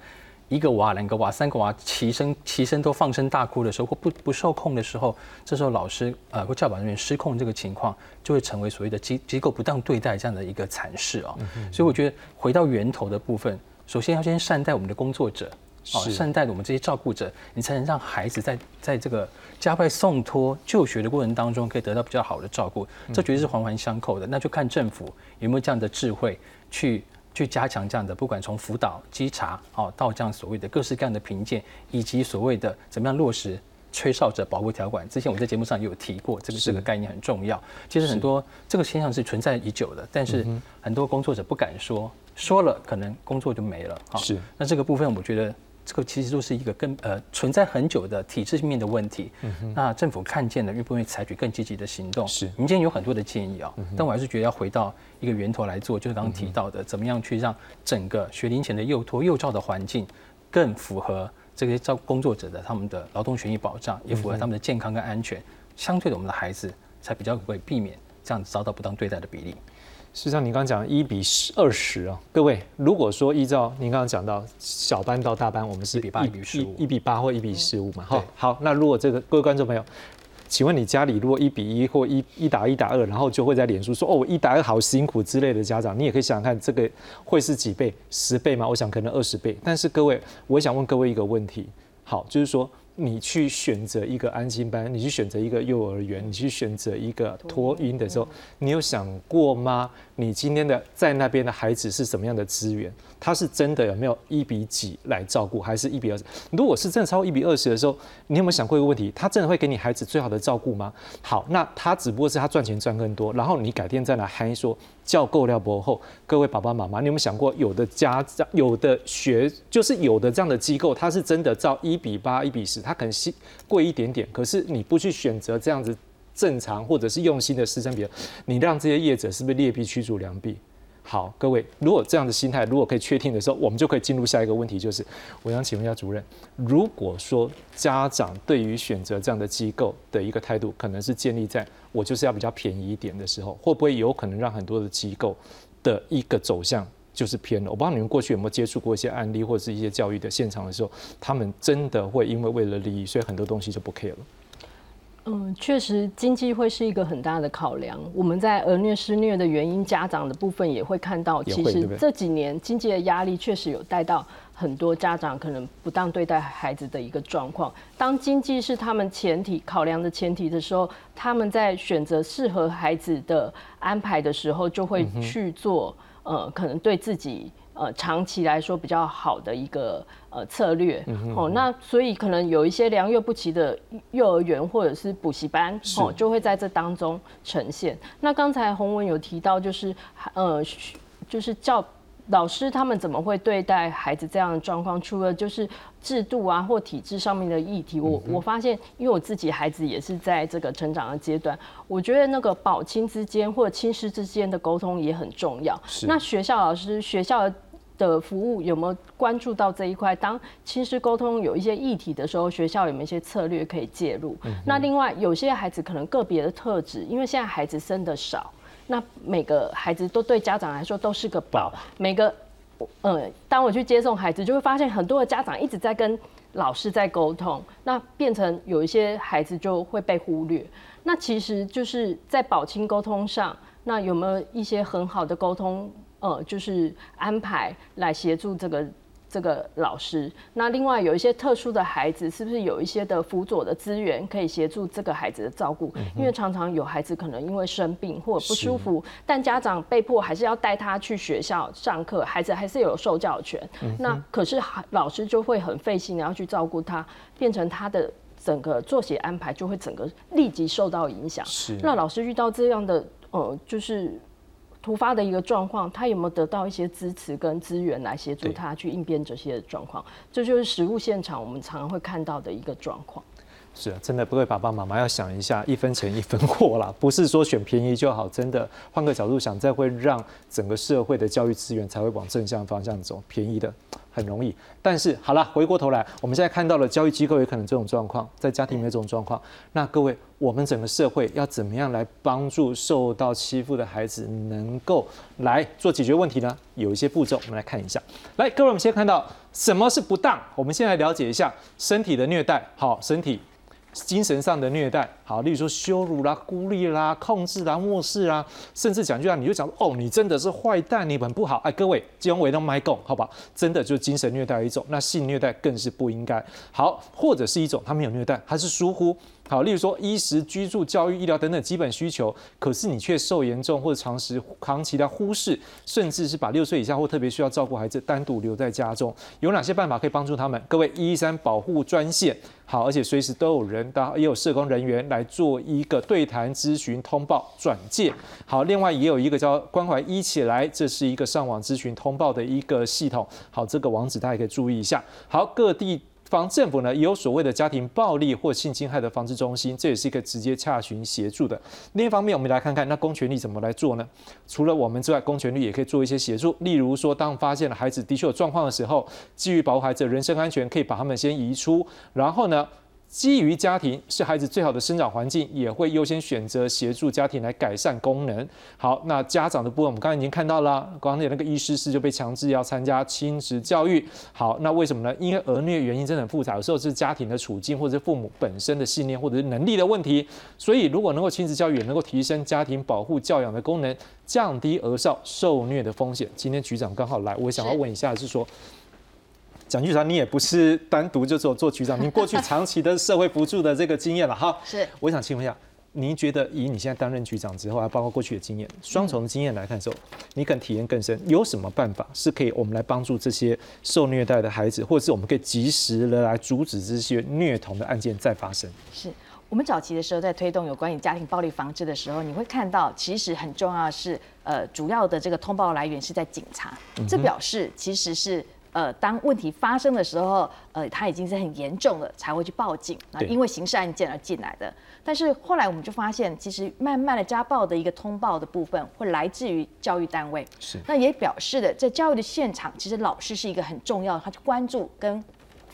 S3: 一个娃、两个娃、三个娃齐声齐声都放声大哭的时候，或不不受控的时候，这时候老师呃或教保人员失控这个情况，就会成为所谓的机机构不当对待这样的一个惨事啊。所以我觉得回到源头的部分，首先要先善待我们的工作者。哦，善待我们这些照顾者，你才能让孩子在在这个加快送托就学的过程当中，可以得到比较好的照顾。这绝对是环环相扣的。那就看政府有没有这样的智慧，去去加强这样的，不管从辅导、稽查，哦，到这样所谓的各式各样的评鉴，以及所谓的怎么样落实吹哨者保护条款。之前我在节目上也有提过，这个这个概念很重要。其实很多这个现象是存在已久的，但是很多工作者不敢说，说了可能工作就没了。
S1: 是。
S3: 那这个部分，我觉得。这个其实都是一个根呃存在很久的体制面的问题。那政府看见了，愿不愿意采取更积极的行动？
S1: 是
S3: 民间有很多的建议啊，但我还是觉得要回到一个源头来做，就是刚刚提到的，怎么样去让整个学龄前的幼托幼教的环境更符合这些照工作者的他们的劳动权益保障，也符合他们的健康跟安全。相对的，我们的孩子才比较会避免这样子遭到不当对待的比例。
S1: 实际上，您刚刚讲一比十二十啊，各位，如果说依照您刚刚讲到小班到大班，我们是
S3: 一比八一比十五
S1: 一比八或一比十五嘛，哈
S3: 对，
S1: 好，那如果这个各位观众朋友，请问你家里如果一比一或一一打一打二，然后就会在脸书说哦，我一打二好辛苦之类的家长，你也可以想想看，这个会是几倍？十倍吗？我想可能二十倍。但是各位，我想问各位一个问题，好，就是说。你去选择一个安心班，你去选择一个幼儿园，你去选择一个托婴的时候，你有想过吗？你今天的在那边的孩子是什么样的资源？他是真的有没有一比几来照顾，还是一比二十？如果是真的超过一比二十的时候，你有没有想过一个问题？他真的会给你孩子最好的照顾吗？好，那他只不过是他赚钱赚更多，然后你改天再来嗨说叫够了博后，各位爸爸妈妈，你有没有想过，有的家长、有的学，就是有的这样的机构，他是真的照一比八、一比十，他可能是贵一点点，可是你不去选择这样子正常或者是用心的师生比如，你让这些业者是不是劣币驱逐良币？好，各位，如果这样的心态如果可以确定的时候，我们就可以进入下一个问题，就是我想请问一下主任，如果说家长对于选择这样的机构的一个态度，可能是建立在我就是要比较便宜一点的时候，会不会有可能让很多的机构的一个走向就是偏了？我不知道你们过去有没有接触过一些案例或者是一些教育的现场的时候，他们真的会因为为了利益，所以很多东西就不 care 了。
S4: 嗯，确实，经济会是一个很大的考量。我们在儿虐施虐的原因，家长的部分也会看到，其实这几年经济的压力确实有带到很多家长可能不当对待孩子的一个状况。当经济是他们前提考量的前提的时候，他们在选择适合孩子的安排的时候，就会去做、呃，可能对自己。呃，长期来说比较好的一个呃策略，哦，那所以可能有一些良莠不齐的幼儿园或者是补习班，哦，就会在这当中呈现。那刚才洪文有提到，就是呃，就是教老师他们怎么会对待孩子这样的状况？除了就是制度啊或体制上面的议题，我我发现，因为我自己孩子也是在这个成长的阶段，我觉得那个保亲之间或者亲师之间的沟通也很重要。那学校老师学校的服务有没有关注到这一块？当亲师沟通有一些议题的时候，学校有没有一些策略可以介入？那另外有些孩子可能个别的特质，因为现在孩子生的少，那每个孩子都对家长来说都是个宝，每个呃，当我去接送孩子，就会发现很多的家长一直在跟老师在沟通，那变成有一些孩子就会被忽略。那其实就是在保亲沟通上，那有没有一些很好的沟通？呃，就是安排来协助这个这个老师。那另外有一些特殊的孩子，是不是有一些的辅佐的资源可以协助这个孩子的照顾？因为常常有孩子可能因为生病或者不舒服，但家长被迫还是要带他去学校上课，孩子还是有受教权。那可是老师就会很费心然后去照顾他，变成他的整个作息安排就会整个立即受到影响。
S1: 是
S4: 那老师遇到这样的呃，就是。突发的一个状况，他有没有得到一些支持跟资源来协助他去应变这些状况？这就是实物现场我们常常会看到的一个状况。
S1: 是啊，真的，各位爸爸妈妈要想一下，一分钱一分货啦，不是说选便宜就好。真的，换个角度想，再会让整个社会的教育资源才会往正向方向走。便宜的很容易，但是好了，回过头来，我们现在看到了教育机构也可能这种状况，在家庭里面这种状况。那各位，我们整个社会要怎么样来帮助受到欺负的孩子，能够来做解决问题呢？有一些步骤，我们来看一下。来，各位，我们先看到什么是不当，我们先来了解一下身体的虐待。好，身体。精神上的虐待，好，例如说羞辱啦、孤立啦、控制啦、漠视啦，甚至讲句话，你就讲哦，你真的是坏蛋，你很不好。哎，各位，金融委都买拱，好吧？真的就是精神虐待一种，那性虐待更是不应该。好，或者是一种他没有虐待，他是疏忽。好，例如说衣食居住、教育、医疗等等基本需求，可是你却受严重或者长时长期的忽视，甚至是把六岁以下或特别需要照顾孩子单独留在家中，有哪些办法可以帮助他们？各位，一一三保护专线，好，而且随时都有人，也有社工人员来做一个对谈、咨询、通报、转介。好，另外也有一个叫关怀一起来，这是一个上网咨询通报的一个系统。好，这个网址大家可以注意一下。好，各地。防政府呢也有所谓的家庭暴力或性侵害的防治中心，这也是一个直接洽询协助的。另一方面，我们来看看那公权力怎么来做呢？除了我们之外，公权力也可以做一些协助。例如说，当发现了孩子的确有状况的时候，基于保护孩子的人身安全，可以把他们先移出，然后呢，基于家庭是孩子最好的生长环境，也会优先选择协助家庭来改善功能。好，那家长的部分我们刚才已经看到了，刚才那个医师是就被强制要参加亲子教育。好，那为什么呢？因为儿虐原因真的很复杂，有时候是家庭的处境，或者是父母本身的信念，或者是能力的问题。所以如果能够亲子教育，也能够提升家庭保护教养的功能，降低儿少受虐的风险。今天局长刚好来，我想要问一下，是说。蒋局长，你也不是单独就只有做局长，您过去长期的社会辅助的这个经验了哈。
S2: 是，
S1: 我想请问一下，您觉得以你现在担任局长之后，还包括过去的经验，双重的经验来看的时候，你可能体验更深，有什么办法是可以我们来帮助这些受虐待的孩子，或者是我们可以及时的来阻止这些虐童的案件再发生？
S2: 是我们早期的时候在推动有关于家庭暴力防治的时候，你会看到其实很重要的是，呃，主要的这个通报来源是在警察，这表示其实是。呃，当问题发生的时候，呃，他已经是很严重了，才会去报警啊，因为刑事案件而进来的。但是后来我们就发现，其实慢慢的家暴的一个通报的部分，会来自于教育单位。
S1: 是，
S2: 那也表示的，在教育的现场，其实老师是一个很重要，他去关注跟。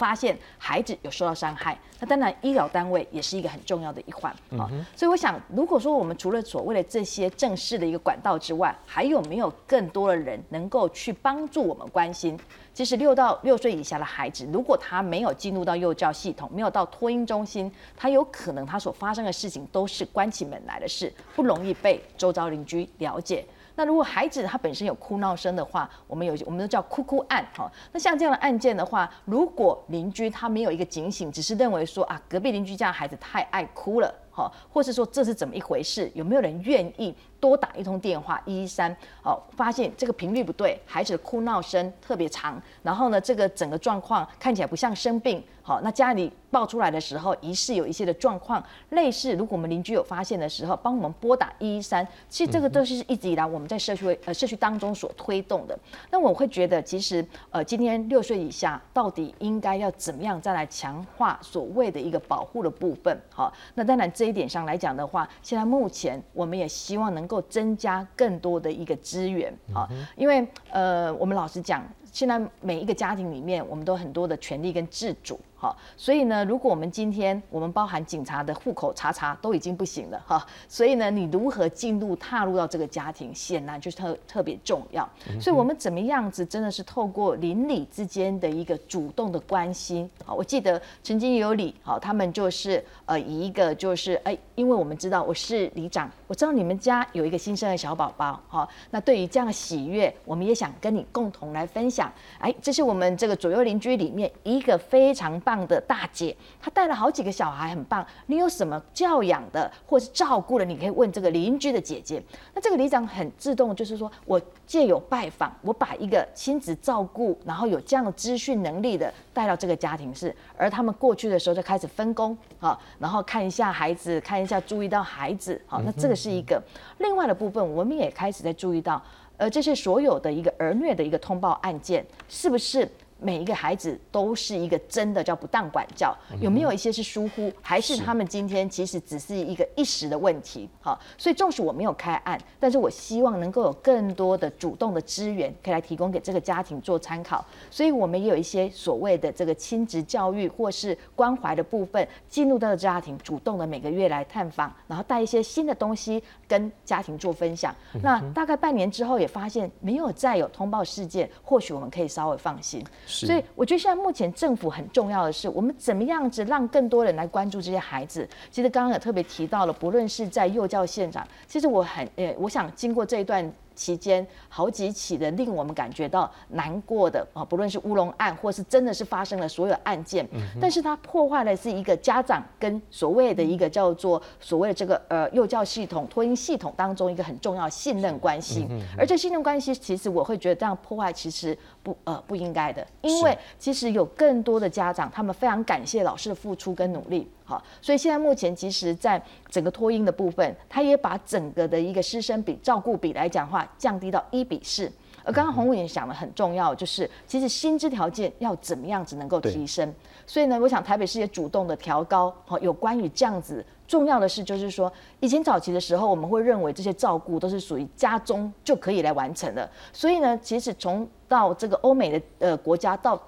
S2: 发现孩子有受到伤害，那当然医疗单位也是一个很重要的一环啊。所以我想，如果说我们除了所谓的这些正式的一个管道之外，还有没有更多的人能够去帮助我们关心？其实六到六岁以下的孩子，如果他没有进入到幼教系统，没有到托婴中心，他有可能他所发生的事情都是关起门来的事，不容易被周遭邻居了解。那如果孩子他本身有哭闹声的话，我们有我们都叫哭哭案哈。那像这样的案件的话，如果邻居他没有一个警醒，只是认为说啊，隔壁邻居家孩子太爱哭了，哈，或是说这是怎么一回事，有没有人愿意多打一通电话一一三，哦，发现这个频率不对，孩子的哭闹声特别长，然后呢，这个整个状况看起来不像生病。好，那家里爆出来的时候，疑似有一些的状况，类似如果我们邻居有发现的时候，帮我们拨打一一三。其实这个都是一直以来我们在社区呃社区当中所推动的。那我会觉得，其实呃今天六岁以下到底应该要怎么样再来强化所谓的一个保护的部分？好，那当然这一点上来讲的话，现在目前我们也希望能够增加更多的一个资源啊，因为呃我们老实讲。现在每一个家庭里面，我们都很多的权利跟自主，哈，所以呢，如果我们今天我们包含警察的户口查查都已经不行了，哈，所以呢，你如何进入踏入到这个家庭，显然就是特特别重要。所以，我们怎么样子真的是透过邻里之间的一个主动的关心，好，我记得曾经有里，好，他们就是呃以一个就是哎，因为我们知道我是里长，我知道你们家有一个新生的小宝宝，哈，那对于这样的喜悦，我们也想跟你共同来分享。哎，这是我们这个左右邻居里面一个非常棒的大姐，她带了好几个小孩，很棒。你有什么教养的或是照顾的，你可以问这个邻居的姐姐。那这个里长很自动，就是说我借有拜访，我把一个亲子照顾，然后有这样的资讯能力的带到这个家庭室，而他们过去的时候就开始分工啊，然后看一下孩子，看一下注意到孩子，好，那这个是一个另外的部分，我们也开始在注意到。而这些所有的一个儿虐的一个通报案件，是不是？每一个孩子都是一个真的叫不当管教，有没有一些是疏忽，还是他们今天其实只是一个一时的问题？好，所以纵使我没有开案，但是我希望能够有更多的主动的资源可以来提供给这个家庭做参考。所以我们也有一些所谓的这个亲职教育或是关怀的部分，进入到了家庭，主动的每个月来探访，然后带一些新的东西跟家庭做分享。那大概半年之后也发现没有再有通报事件，或许我们可以稍微放心。所以我觉得现在目前政府很重要的是，我们怎么样子让更多人来关注这些孩子。其实刚刚也特别提到了，不论是在幼教现场，其实我很呃，我想经过这一段。期间好几起的令我们感觉到难过的啊，不论是乌龙案，或是真的是发生了所有案件，但是它破坏的是一个家长跟所谓的一个叫做所谓的这个呃幼教系统、托婴系统当中一个很重要信任关系，而这信任关系其实我会觉得这样破坏其实不呃不应该的，因为其实有更多的家长他们非常感谢老师的付出跟努力。好，所以现在目前其实，在整个托婴的部分，他也把整个的一个师生比、照顾比来讲话降低到一比四。而刚刚洪伟也讲的很重要，就是其实薪资条件要怎么样子能够提升。所以呢，我想台北市也主动的调高。好，有关于这样子重要的事，就是说，以前早期的时候，我们会认为这些照顾都是属于家中就可以来完成的。所以呢，其实从到这个欧美的呃国家到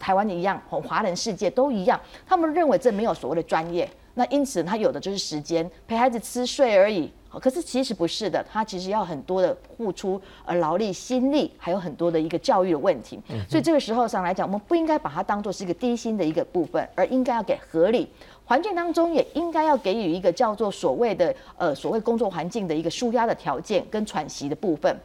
S2: 台湾一样，华人世界都一样，他们认为这没有所谓的专业。那因此，他有的就是时间陪孩子吃睡而已。可是其实不是的，他其实要很多的付出，呃，劳力、心力，还有很多的一个教育的问题。所以这个时候上来讲，我们不应该把它当做是一个低薪的一个部分，而应该要给合理环境当中，也应该要给予一个叫做所谓的呃所谓工作环境的一个舒压的条件跟喘息的部分。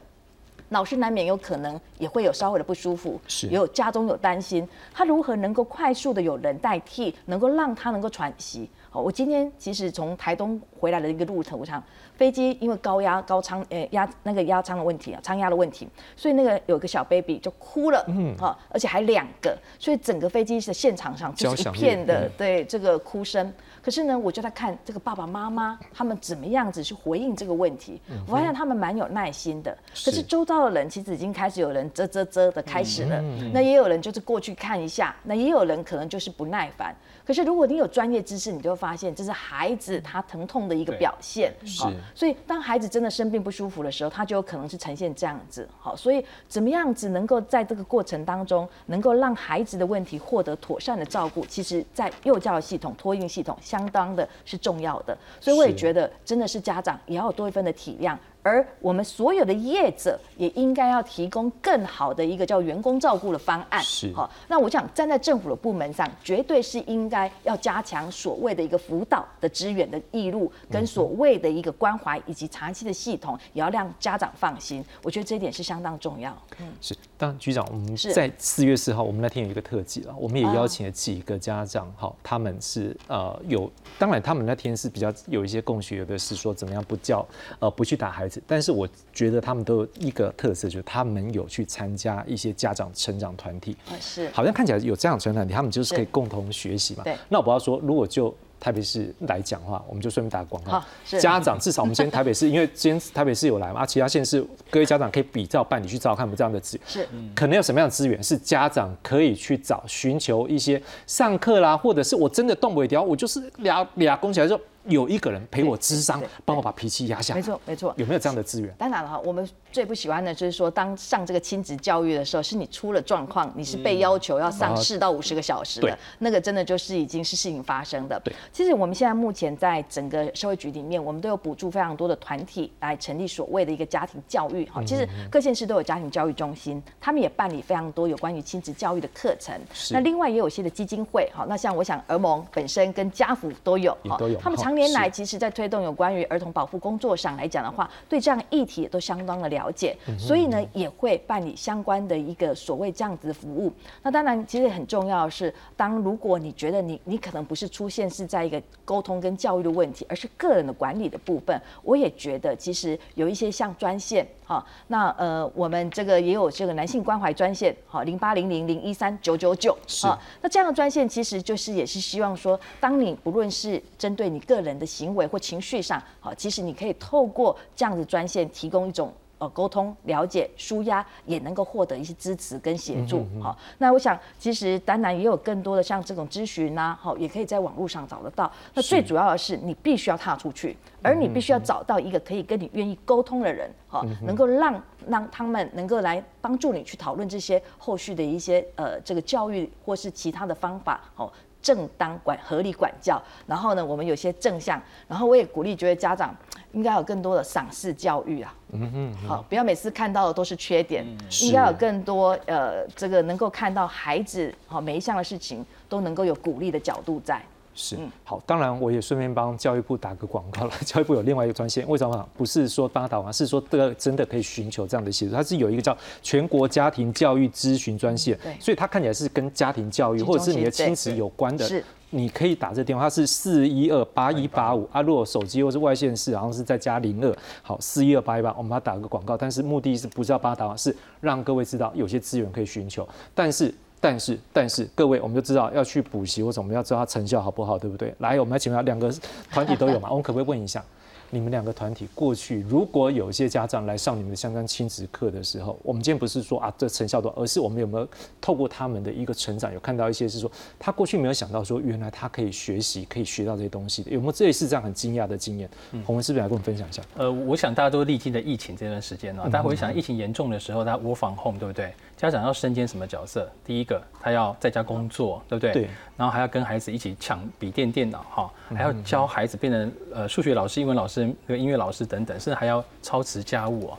S2: 老师难免有可能也会有稍微的不舒服，
S1: 是
S2: 也有家中有担心，他如何能够快速的有人代替，能够让他能够喘息？好，我今天其实从台东回来的一个路程上。飞机因为高压高舱，呃压那个压舱的问题啊，舱压的问题，所以那个有个小 baby 就哭了，嗯，哈，而且还两个，所以整个飞机的现场上就是一片的对这个哭声。可是呢，我就在看这个爸爸妈妈他们怎么样子去回应这个问题，我发现他们蛮有耐心的。可是周遭的人其实已经开始有人啧啧啧的开始了，那也有人就是过去看一下，那也有人可能就是不耐烦。可是如果你有专业知识，你就会发现这是孩子他疼痛的一个表现，
S1: 是。
S2: 所以，当孩子真的生病不舒服的时候，他就有可能是呈现这样子。好，所以怎么样子能够在这个过程当中，能够让孩子的问题获得妥善的照顾，其实在幼教系统、托运系统相当的是重要的。所以，我也觉得真的是家长也要有多一份的体谅。而我们所有的业者也应该要提供更好的一个叫员工照顾的方案。
S1: 是，
S2: 好，那我想站在政府的部门上，绝对是应该要加强所谓的一个辅导的资源的义路，跟所谓的一个关怀以及长期的系统，也要让家长放心。我觉得这一点是相当重要。
S1: 嗯，是。当局长，我们在四月四号，我们那天有一个特辑了，我们也邀请了几个家长，好，他们是呃有，当然他们那天是比较有一些共学，有的是说怎么样不叫呃不去打孩子。但是我觉得他们都有一个特色，就是他们有去参加一些家长成长团体，
S2: 是，
S1: 好像看起来有家长成长团体，他们就是可以共同学习嘛。
S2: 对。
S1: 那我不要说，如果就台北市来讲话，我们就顺便打个广告。家长至少我们先台北市，因为今天台北市有来嘛，其他县市各位家长可以比照办理去找看我们这样的资源。
S2: 是。
S1: 可能有什么样的资源是家长可以去找寻求一些上课啦，或者是我真的动不了，我就是俩俩拱起来就。有一个人陪我智商，帮我把脾气压下。
S2: 没错，没错。
S1: 有没有这样的资源？
S2: 当然了哈，我们最不喜欢的就是说，当上这个亲子教育的时候，是你出了状况，你是被要求要上四到五十个小时的，那个真的就是已经是事情发生的。
S1: 对，
S2: 其实我们现在目前在整个社会局里面，我们都有补助非常多的团体来成立所谓的一个家庭教育。哈，其实各县市都有家庭教育中心，他们也办理非常多有关于亲子教育的课程。那另外也有些的基金会，哈，那像我想儿盟本身跟家福都有，
S1: 都有。
S2: 他们常年来其实在推动有关于儿童保护工作上来讲的话，对这样议题也都相当的了解，所以呢也会办理相关的一个所谓这样子的服务。那当然，其实很重要的是，当如果你觉得你你可能不是出现是在一个沟通跟教育的问题，而是个人的管理的部分，我也觉得其实有一些像专线，哈，那呃我们这个也有这个男性关怀专线，好零八零零零一三九九九，
S1: 啊，
S2: 那这样的专线其实就是也是希望说，当你不论是针对你个人的行为或情绪上，好，其实你可以透过这样子专线提供一种呃沟通、了解、舒压，也能够获得一些支持跟协助。好，那我想其实当然也有更多的像这种咨询呐，好，也可以在网络上找得到。那最主要的是你必须要踏出去，而你必须要找到一个可以跟你愿意沟通的人，好，能够让让他们能够来帮助你去讨论这些后续的一些呃这个教育或是其他的方法，好。正当管合理管教，然后呢，我们有些正向，然后我也鼓励，觉得家长应该有更多的赏识教育啊，嗯嗯，好，不要每次看到的都是缺点，应该有更多呃，这个能够看到孩子好每一项的事情都能够有鼓励的角度在。
S1: 是，好，当然我也顺便帮教育部打个广告了。教育部有另外一个专线，为什么？不是说帮他打完，是说这个真的可以寻求这样的协助。它是有一个叫全国家庭教育咨询专线，所以它看起来是跟家庭教育或者是你的亲子有关的。你可以打这电话，它是四一二八一八五啊。如果手机或是外线是，然后是再加零二，好，四一二八一八，我们把它打个广告。但是目的是不是要帮他打完，是让各位知道有些资源可以寻求，但是。但是，但是各位，我们就知道要去补习或者我们要知道它成效好不好，对不对？来，我们来请问下，两个团体都有嘛？我们可不可以问一下？你们两个团体过去，如果有一些家长来上你们的相关亲子课的时候，我们今天不是说啊这成效多，而是我们有没有透过他们的一个成长，有看到一些是说他过去没有想到说原来他可以学习，可以学到这些东西的，有没有这也是这样很惊讶的经验？洪文是不是来跟我们分享一下？
S3: 呃，我想大家都历经了疫情这段时间呢，大家回想疫情严重的时候，大家窝防 home 对不对？家长要身兼什么角色？第一个，他要在家工作，对不对？
S1: 对。
S3: 然后还要跟孩子一起抢笔电、电脑，哈，还要教孩子变成呃数学老师、英文老师、那个音乐老师等等，甚至还要操持家务哦。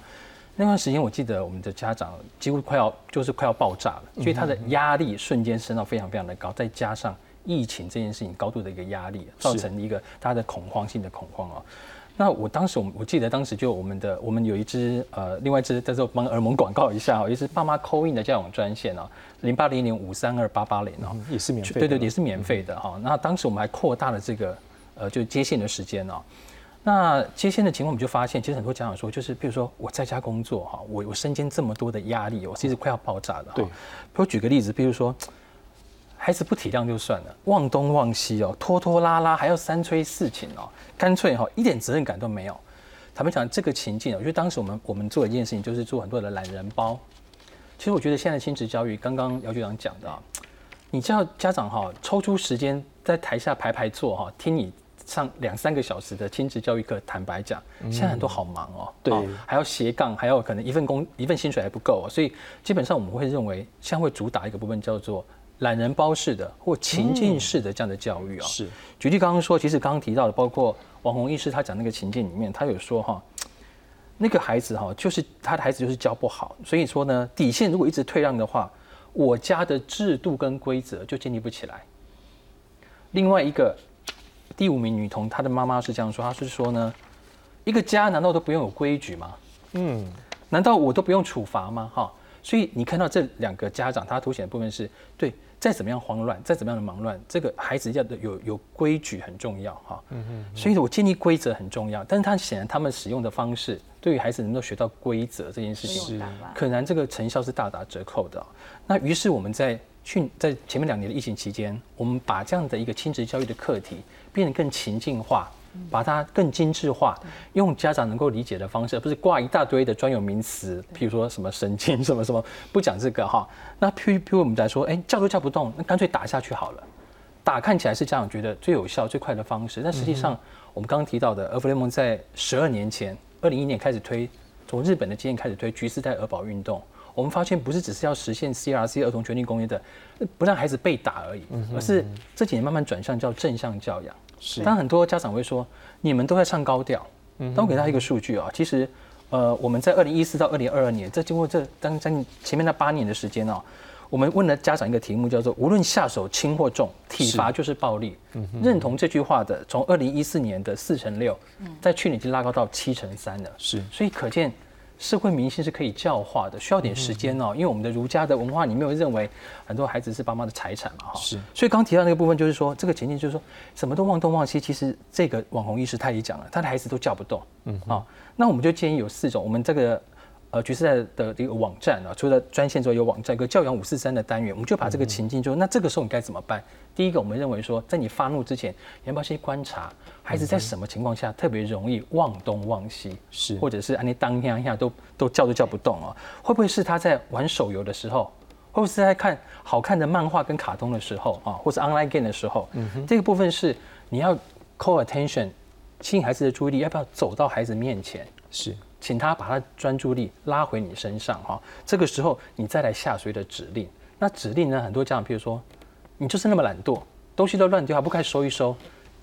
S3: 那段时间，我记得我们的家长几乎快要就是快要爆炸了，所以他的压力瞬间升到非常非常的高，再加上疫情这件事情高度的一个压力，造成一个大家的恐慌性的恐慌哦。那我当时，我我记得当时就我们的，我们有一支呃，另外一支在这帮儿萌广告一下哦，也是爸妈扣印的教养专线哦，零八零零五三二八八零哦，
S1: 也是免费，
S3: 对对，也是免费的哈。那当时我们还扩大了这个呃，就接线的时间哦。那接线的情况，我们就发现，其实很多家长说，就是比如说我在家工作哈，我我身兼这么多的压力，我其实快要爆炸了。
S1: 对，
S3: 我举个例子，比如说。孩子不体谅就算了，忘东忘西哦，拖拖拉拉，还要三催四请哦，干脆哈一点责任感都没有。坦白讲，这个情境，我觉得当时我们我们做一件事情，就是做很多的懒人包。其实我觉得现在亲子教育，刚刚姚局长讲的，你叫家长哈抽出时间在台下排排坐哈，听你上两三个小时的亲子教育课。坦白讲，现在很多好忙哦，
S1: 对，
S3: 还要斜杠，还要可能一份工一份薪水还不够，所以基本上我们会认为，现在会主打一个部分叫做。懒人包式的或情境式的这样的教育啊，
S1: 是。
S3: 举例刚刚说，其实刚刚提到的，包括网红医师他讲那个情境里面，他有说哈，那个孩子哈，就是他的孩子就是教不好，所以说呢，底线如果一直退让的话，我家的制度跟规则就建立不起来。另外一个第五名女童，她的妈妈是这样说，她是说呢，一个家难道都不用有规矩吗？嗯，难道我都不用处罚吗？哈。所以你看到这两个家长，他凸显的部分是对，再怎么样慌乱，再怎么样的忙乱，这个孩子要的有有规矩很重要哈。嗯嗯。所以我建立规则很重要，但是他显然他们使用的方式，对于孩子能够学到规则这件事情，可能这个成效是大打折扣的。那于是我们在去在前面两年的疫情期间，我们把这样的一个亲子教育的课题变得更情境化。把它更精致化，用家长能够理解的方式，不是挂一大堆的专有名词，譬如说什么神经什么什么，不讲这个哈。那譬如譬如我们在说，哎，叫都叫不动，那干脆打下去好了。打看起来是家长觉得最有效、最快的方式，但实际上我们刚刚提到的，儿福联盟在十二年前，二零一年开始推，从日本的经验开始推橘色带儿保运动，我们发现不是只是要实现 CRC 儿童权利公约的，不让孩子被打而已，而是这几年慢慢转向叫正向教养。是，但很多家长会说，你们都在唱高调。嗯，但我给他一个数据啊，其实，呃，我们在二零一四到二零二二年，这经过这将将近前面那八年的时间哦，我们问了家长一个题目，叫做“无论下手轻或重，体罚就是暴力”。嗯，认同这句话的，从二零一四年的四成六，在去年已经拉高到七成三了。
S1: 是，
S3: 所以可见。社会明星是可以教化的，需要点时间哦。因为我们的儒家的文化里面，认为很多孩子是爸妈的财产嘛，哈。
S1: 是。
S3: 所以刚提到那个部分，就是说这个前进，就是说什么都忘东忘西。其实这个网红医师他也讲了，他的孩子都叫不动。嗯。啊，那我们就建议有四种，我们这个。呃，橘色的这个网站啊，除了专线之外，有网站一个教养五四三的单元，我们就把这个情境，就那这个时候你该怎么办？第一个，我们认为说，在你发怒之前，你要不要先观察孩子在什么情况下特别容易忘东忘西，
S1: 是，
S3: 或者是啊，你当下下都都叫都叫不动哦，会不会是他在玩手游的时候，会不会是在看好看的漫画跟卡通的时候啊，或是 online game 的时候？嗯，这个部分是你要 call attention，吸引孩子的注意力，要不要走到孩子面前？
S1: 是。
S3: 请他把他专注力拉回你身上哈，这个时候你再来下谁的指令？那指令呢？很多家长，譬如说，你就是那么懒惰，东西都乱丢，还不该收一收。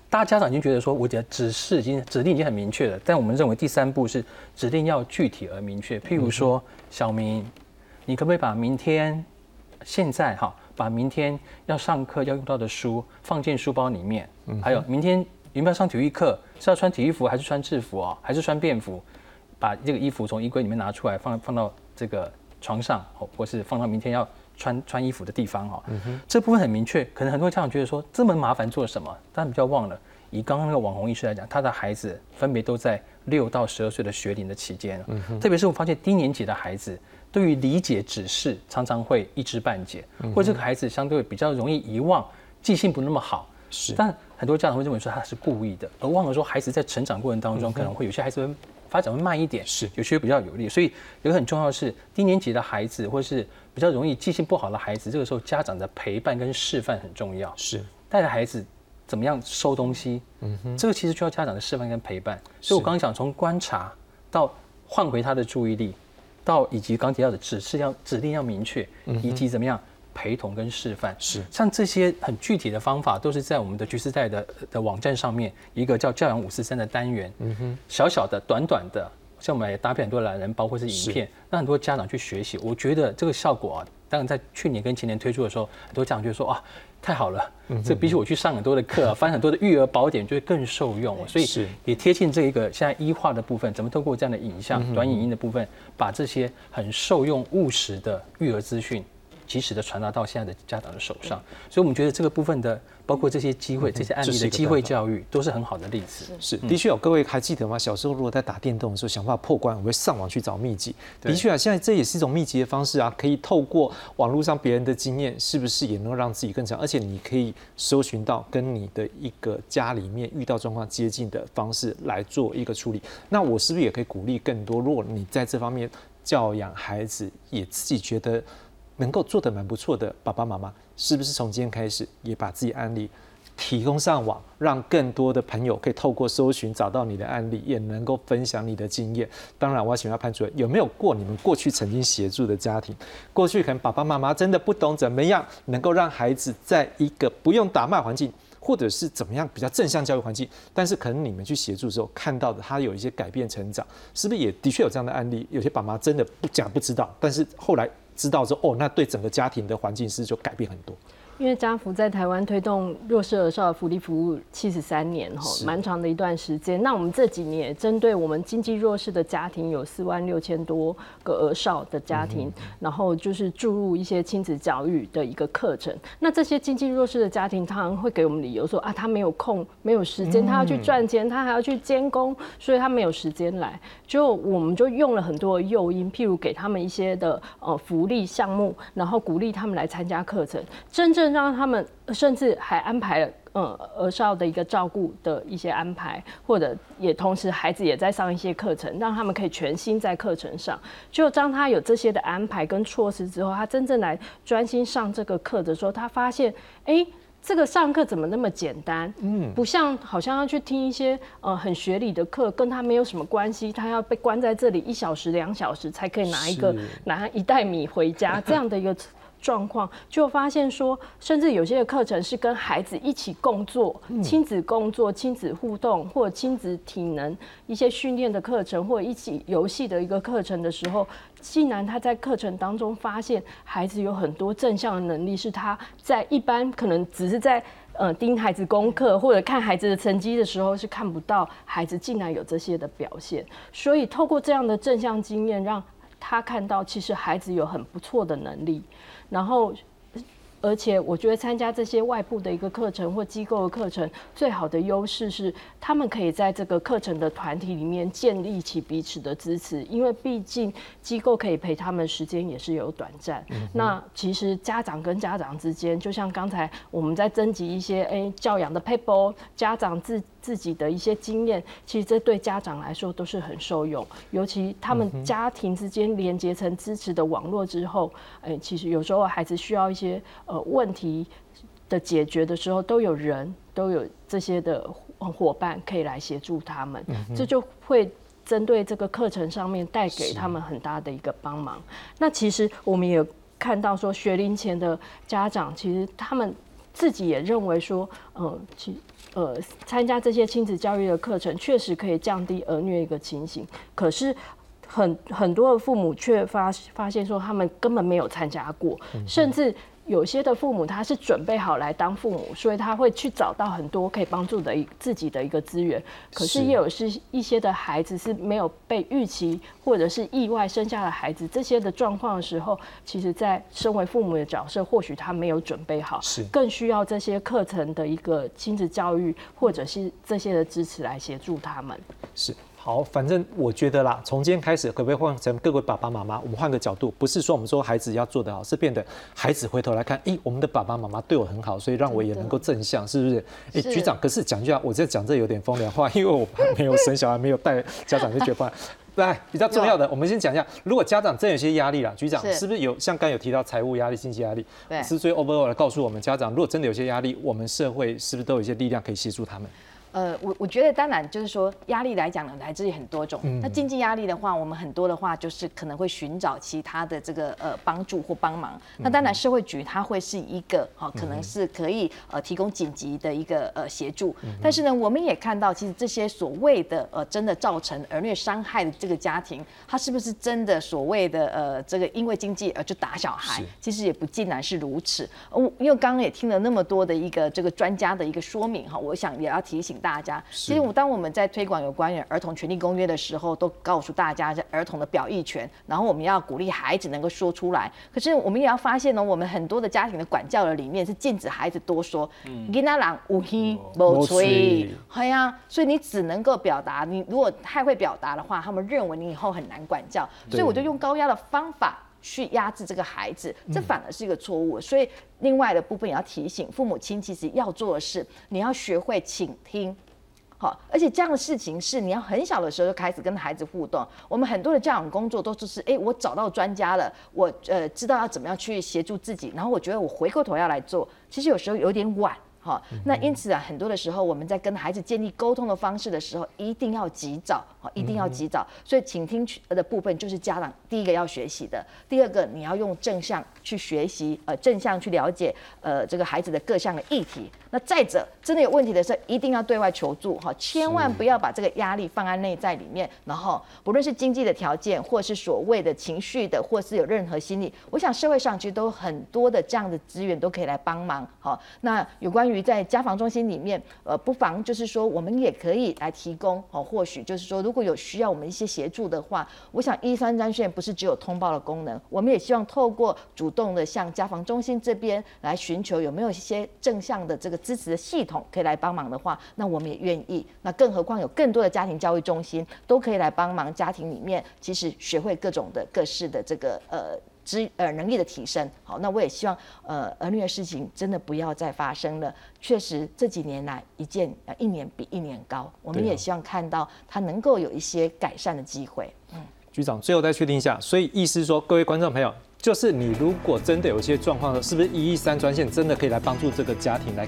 S3: 大家家长已经觉得说，我的指示已经指令已经很明确了，但我们认为第三步是指令要具体而明确。譬如说，小明，你可不可以把明天、现在哈，把明天要上课要用到的书放进书包里面？还有明天有没有上体育课？是要穿体育服还是穿制服啊？还是穿便服？把这个衣服从衣柜里面拿出来，放放到这个床上，或或是放到明天要穿穿衣服的地方哈。这部分很明确，可能很多家长觉得说这么麻烦做什么？但比较忘了，以刚刚那个网红医师来讲，他的孩子分别都在六到十二岁的学龄的期间，特别是我发现低年级的孩子对于理解指示常常会一知半解，或者这个孩子相对比较容易遗忘，记性不那么好。
S1: 是，
S3: 但。很多家长会认为说他是故意的，而忘了说孩子在成长过程当中可能会有些孩子会发展会慢一点，
S1: 是
S3: 有些比较有利。所以有个很重要的是，低年级的孩子或是比较容易记性不好的孩子，这个时候家长的陪伴跟示范很重要。
S1: 是
S3: 带着孩子怎么样收东西，嗯哼，这个其实需要家长的示范跟陪伴。所以我刚刚讲从观察到换回他的注意力，到以及刚提到的指示要指令要明确，以及怎么样陪同跟示范，
S1: 是
S3: 像这些很具体的方法，都是在我们的橘时代的的网站上面一个叫教养五四三的单元，嗯哼，小小的短短的，像我们也搭配很多懒人包或是影片，让很多家长去学习。我觉得这个效果啊，当然在去年跟前年推出的时候，很多家长就说啊。太好了，这比起我去上很多的课、翻很多的育儿宝典，就会更受用。所以
S1: 是
S3: 也贴近这一个现在医化的部分，怎么透过这样的影像、短影音的部分，把这些很受用、务实的育儿资讯。及时的传达到现在的家长的手上，所以我们觉得这个部分的，包括这些机会、这些案例的机会教育，都是很好的例子。
S1: 是，的确有。各位还记得吗？小时候如果在打电动的时候，想办法破关，我会上网去找秘籍。的确啊，现在这也是一种秘籍的方式啊，可以透过网络上别人的经验，是不是也能够让自己更强？而且你可以搜寻到跟你的一个家里面遇到状况接近的方式来做一个处理。那我是不是也可以鼓励更多？如果你在这方面教养孩子，也自己觉得。能够做得蛮不错的爸爸妈妈，是不是从今天开始也把自己案例提供上网，让更多的朋友可以透过搜寻找到你的案例，也能够分享你的经验？当然，我要请问潘主任，有没有过你们过去曾经协助的家庭？过去可能爸爸妈妈真的不懂怎么样能够让孩子在一个不用打骂环境，或者是怎么样比较正向教育环境，但是可能你们去协助之后看到的他有一些改变成长，是不是也的确有这样的案例？有些爸妈真的不讲不知道，但是后来。知道说，哦，那对整个家庭的环境是就改变很多。
S4: 因为家福在台湾推动弱势儿少的福利服务七十三年哈，蛮长的一段时间。那我们这几年也针对我们经济弱势的家庭，有四万六千多个儿少的家庭，然后就是注入一些亲子教育的一个课程。那这些经济弱势的家庭，他会给我们理由说啊，他没有空，没有时间，他要去赚钱，他还要去监工，所以他没有时间来。就我们就用了很多诱因，譬如给他们一些的呃福利项目，然后鼓励他们来参加课程，真正。让他们甚至还安排了，嗯，儿少的一个照顾的一些安排，或者也同时孩子也在上一些课程，让他们可以全心在课程上。就当他有这些的安排跟措施之后，他真正来专心上这个课的时候，他发现，哎，这个上课怎么那么简单？嗯，不像好像要去听一些呃很学理的课，跟他没有什么关系，他要被关在这里一小时两小时才可以拿一个拿一袋米回家这样的一个。状况就发现说，甚至有些的课程是跟孩子一起工作、亲子工作、亲子互动，或者亲子体能一些训练的课程，或者一起游戏的一个课程的时候，竟然他在课程当中发现孩子有很多正向的能力，是他在一般可能只是在呃盯孩子功课或者看孩子的成绩的时候是看不到孩子竟然有这些的表现。所以透过这样的正向经验，让他看到其实孩子有很不错的能力。然后，而且我觉得参加这些外部的一个课程或机构的课程，最好的优势是他们可以在这个课程的团体里面建立起彼此的支持，因为毕竟机构可以陪他们时间也是有短暂。那其实家长跟家长之间，就像刚才我们在征集一些诶教养的 paper，家长自。自己的一些经验，其实这对家长来说都是很受用。尤其他们家庭之间连接成支持的网络之后，哎，其实有时候孩子需要一些呃问题的解决的时候，都有人都有这些的伙伴可以来协助他们。这就会针对这个课程上面带给他们很大的一个帮忙。那其实我们也看到说，学龄前的家长其实他们自己也认为说，嗯，其。呃，参加这些亲子教育的课程，确实可以降低儿虐一个情形。可是，很很多的父母却发发现说，他们根本没有参加过，甚至。有些的父母他是准备好来当父母，所以他会去找到很多可以帮助的一自己的一个资源。可是也有是一些的孩子是没有被预期或者是意外生下的孩子这些的状况的时候，其实在身为父母的角色，或许他没有准备好，
S1: 是
S4: 更需要这些课程的一个亲子教育或者是这些的支持来协助他们。
S1: 是。好，反正我觉得啦，从今天开始，可不可以换成各位爸爸妈妈？我们换个角度，不是说我们说孩子要做得好，是变得孩子回头来看，诶，我们的爸爸妈妈对我很好，所以让我也能够正向，是不是？诶，
S2: 是
S1: 局长，可是讲句话，我在讲这有点风凉话，因为我没有生小孩，没有带家长就觉得。来，比较重要的，我们先讲一下，如果家长真有些压力啦，局长
S2: 是
S1: 是不是有像刚有提到财务压力、经济压力？
S2: 对
S1: 是最 overall 来告诉我们家长，如果真的有些压力，我们社会是不是都有一些力量可以协助他们？
S2: 呃，我我觉得当然就是说压力来讲呢，来自于很多种。那经济压力的话，我们很多的话就是可能会寻找其他的这个呃帮助或帮忙。那当然社会局它会是一个好、可能是可以呃提供紧急的一个呃协助。但是呢，我们也看到其实这些所谓的呃真的造成儿虐伤害的这个家庭，他是不是真的所谓的呃这个因为经济而就打小孩？其实也不尽然是如此。呃我因为刚刚也听了那么多的一个这个专家的一个说明哈，我想也要提醒大家，其实我当我们在推广有关于儿童权利公约的时候，都告诉大家这儿童的表意权，然后我们要鼓励孩子能够说出来。可是我们也要发现呢，我们很多的家庭的管教的里面是禁止孩子多说，囡仔人有耳无
S1: 没
S2: 嘴
S1: 嘴，
S2: 哎呀，所以你只能够表达，你如果太会表达的话，他们认为你以后很难管教，所以我就用高压的方法。去压制这个孩子，这反而是一个错误。所以另外的部分也要提醒父母亲，其实要做的是，你要学会倾听。好，而且这样的事情是你要很小的时候就开始跟孩子互动。我们很多的教养工作都就是，哎，我找到专家了，我呃知道要怎么样去协助自己，然后我觉得我回过头要来做，其实有时候有点晚。好，那因此啊，很多的时候我们在跟孩子建立沟通的方式的时候，一定要及早，好，一定要及早。所以倾听的部分就是家长第一个要学习的，第二个你要用正向去学习，呃，正向去了解，呃，这个孩子的各项的议题。那再者，真的有问题的时候，一定要对外求助，哈，千万不要把这个压力放在内在里面。然后，不论是经济的条件，或是所谓的情绪的，或是有任何心理，我想社会上其实都很多的这样的资源都可以来帮忙。好，那有关于在家防中心里面，呃，不妨就是说，我们也可以来提供，哦，或许就是说，如果有需要我们一些协助的话，我想一三三线不是只有通报的功能，我们也希望透过主动的向家防中心这边来寻求有没有一些正向的这个支持的系统可以来帮忙的话，那我们也愿意。那更何况有更多的家庭教育中心都可以来帮忙家庭里面，其实学会各种的各式的这个呃。知呃能力的提升，好，那我也希望呃儿女的事情真的不要再发生了。确实这几年来一件呃一年比一年高，我们也希望看到他能够有一些改善的机会。
S1: 嗯局长，最后再确定一下，所以意思说，各位观众朋友，就是你如果真的有一些状况的，是不是一一三专线真的可以来帮助这个家庭来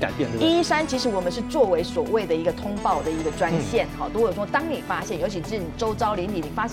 S1: 改变？
S2: 一一三其实我们是作为所谓的一个通报的一个专线，好，如果说当你发现，尤其是你周遭邻里你发现。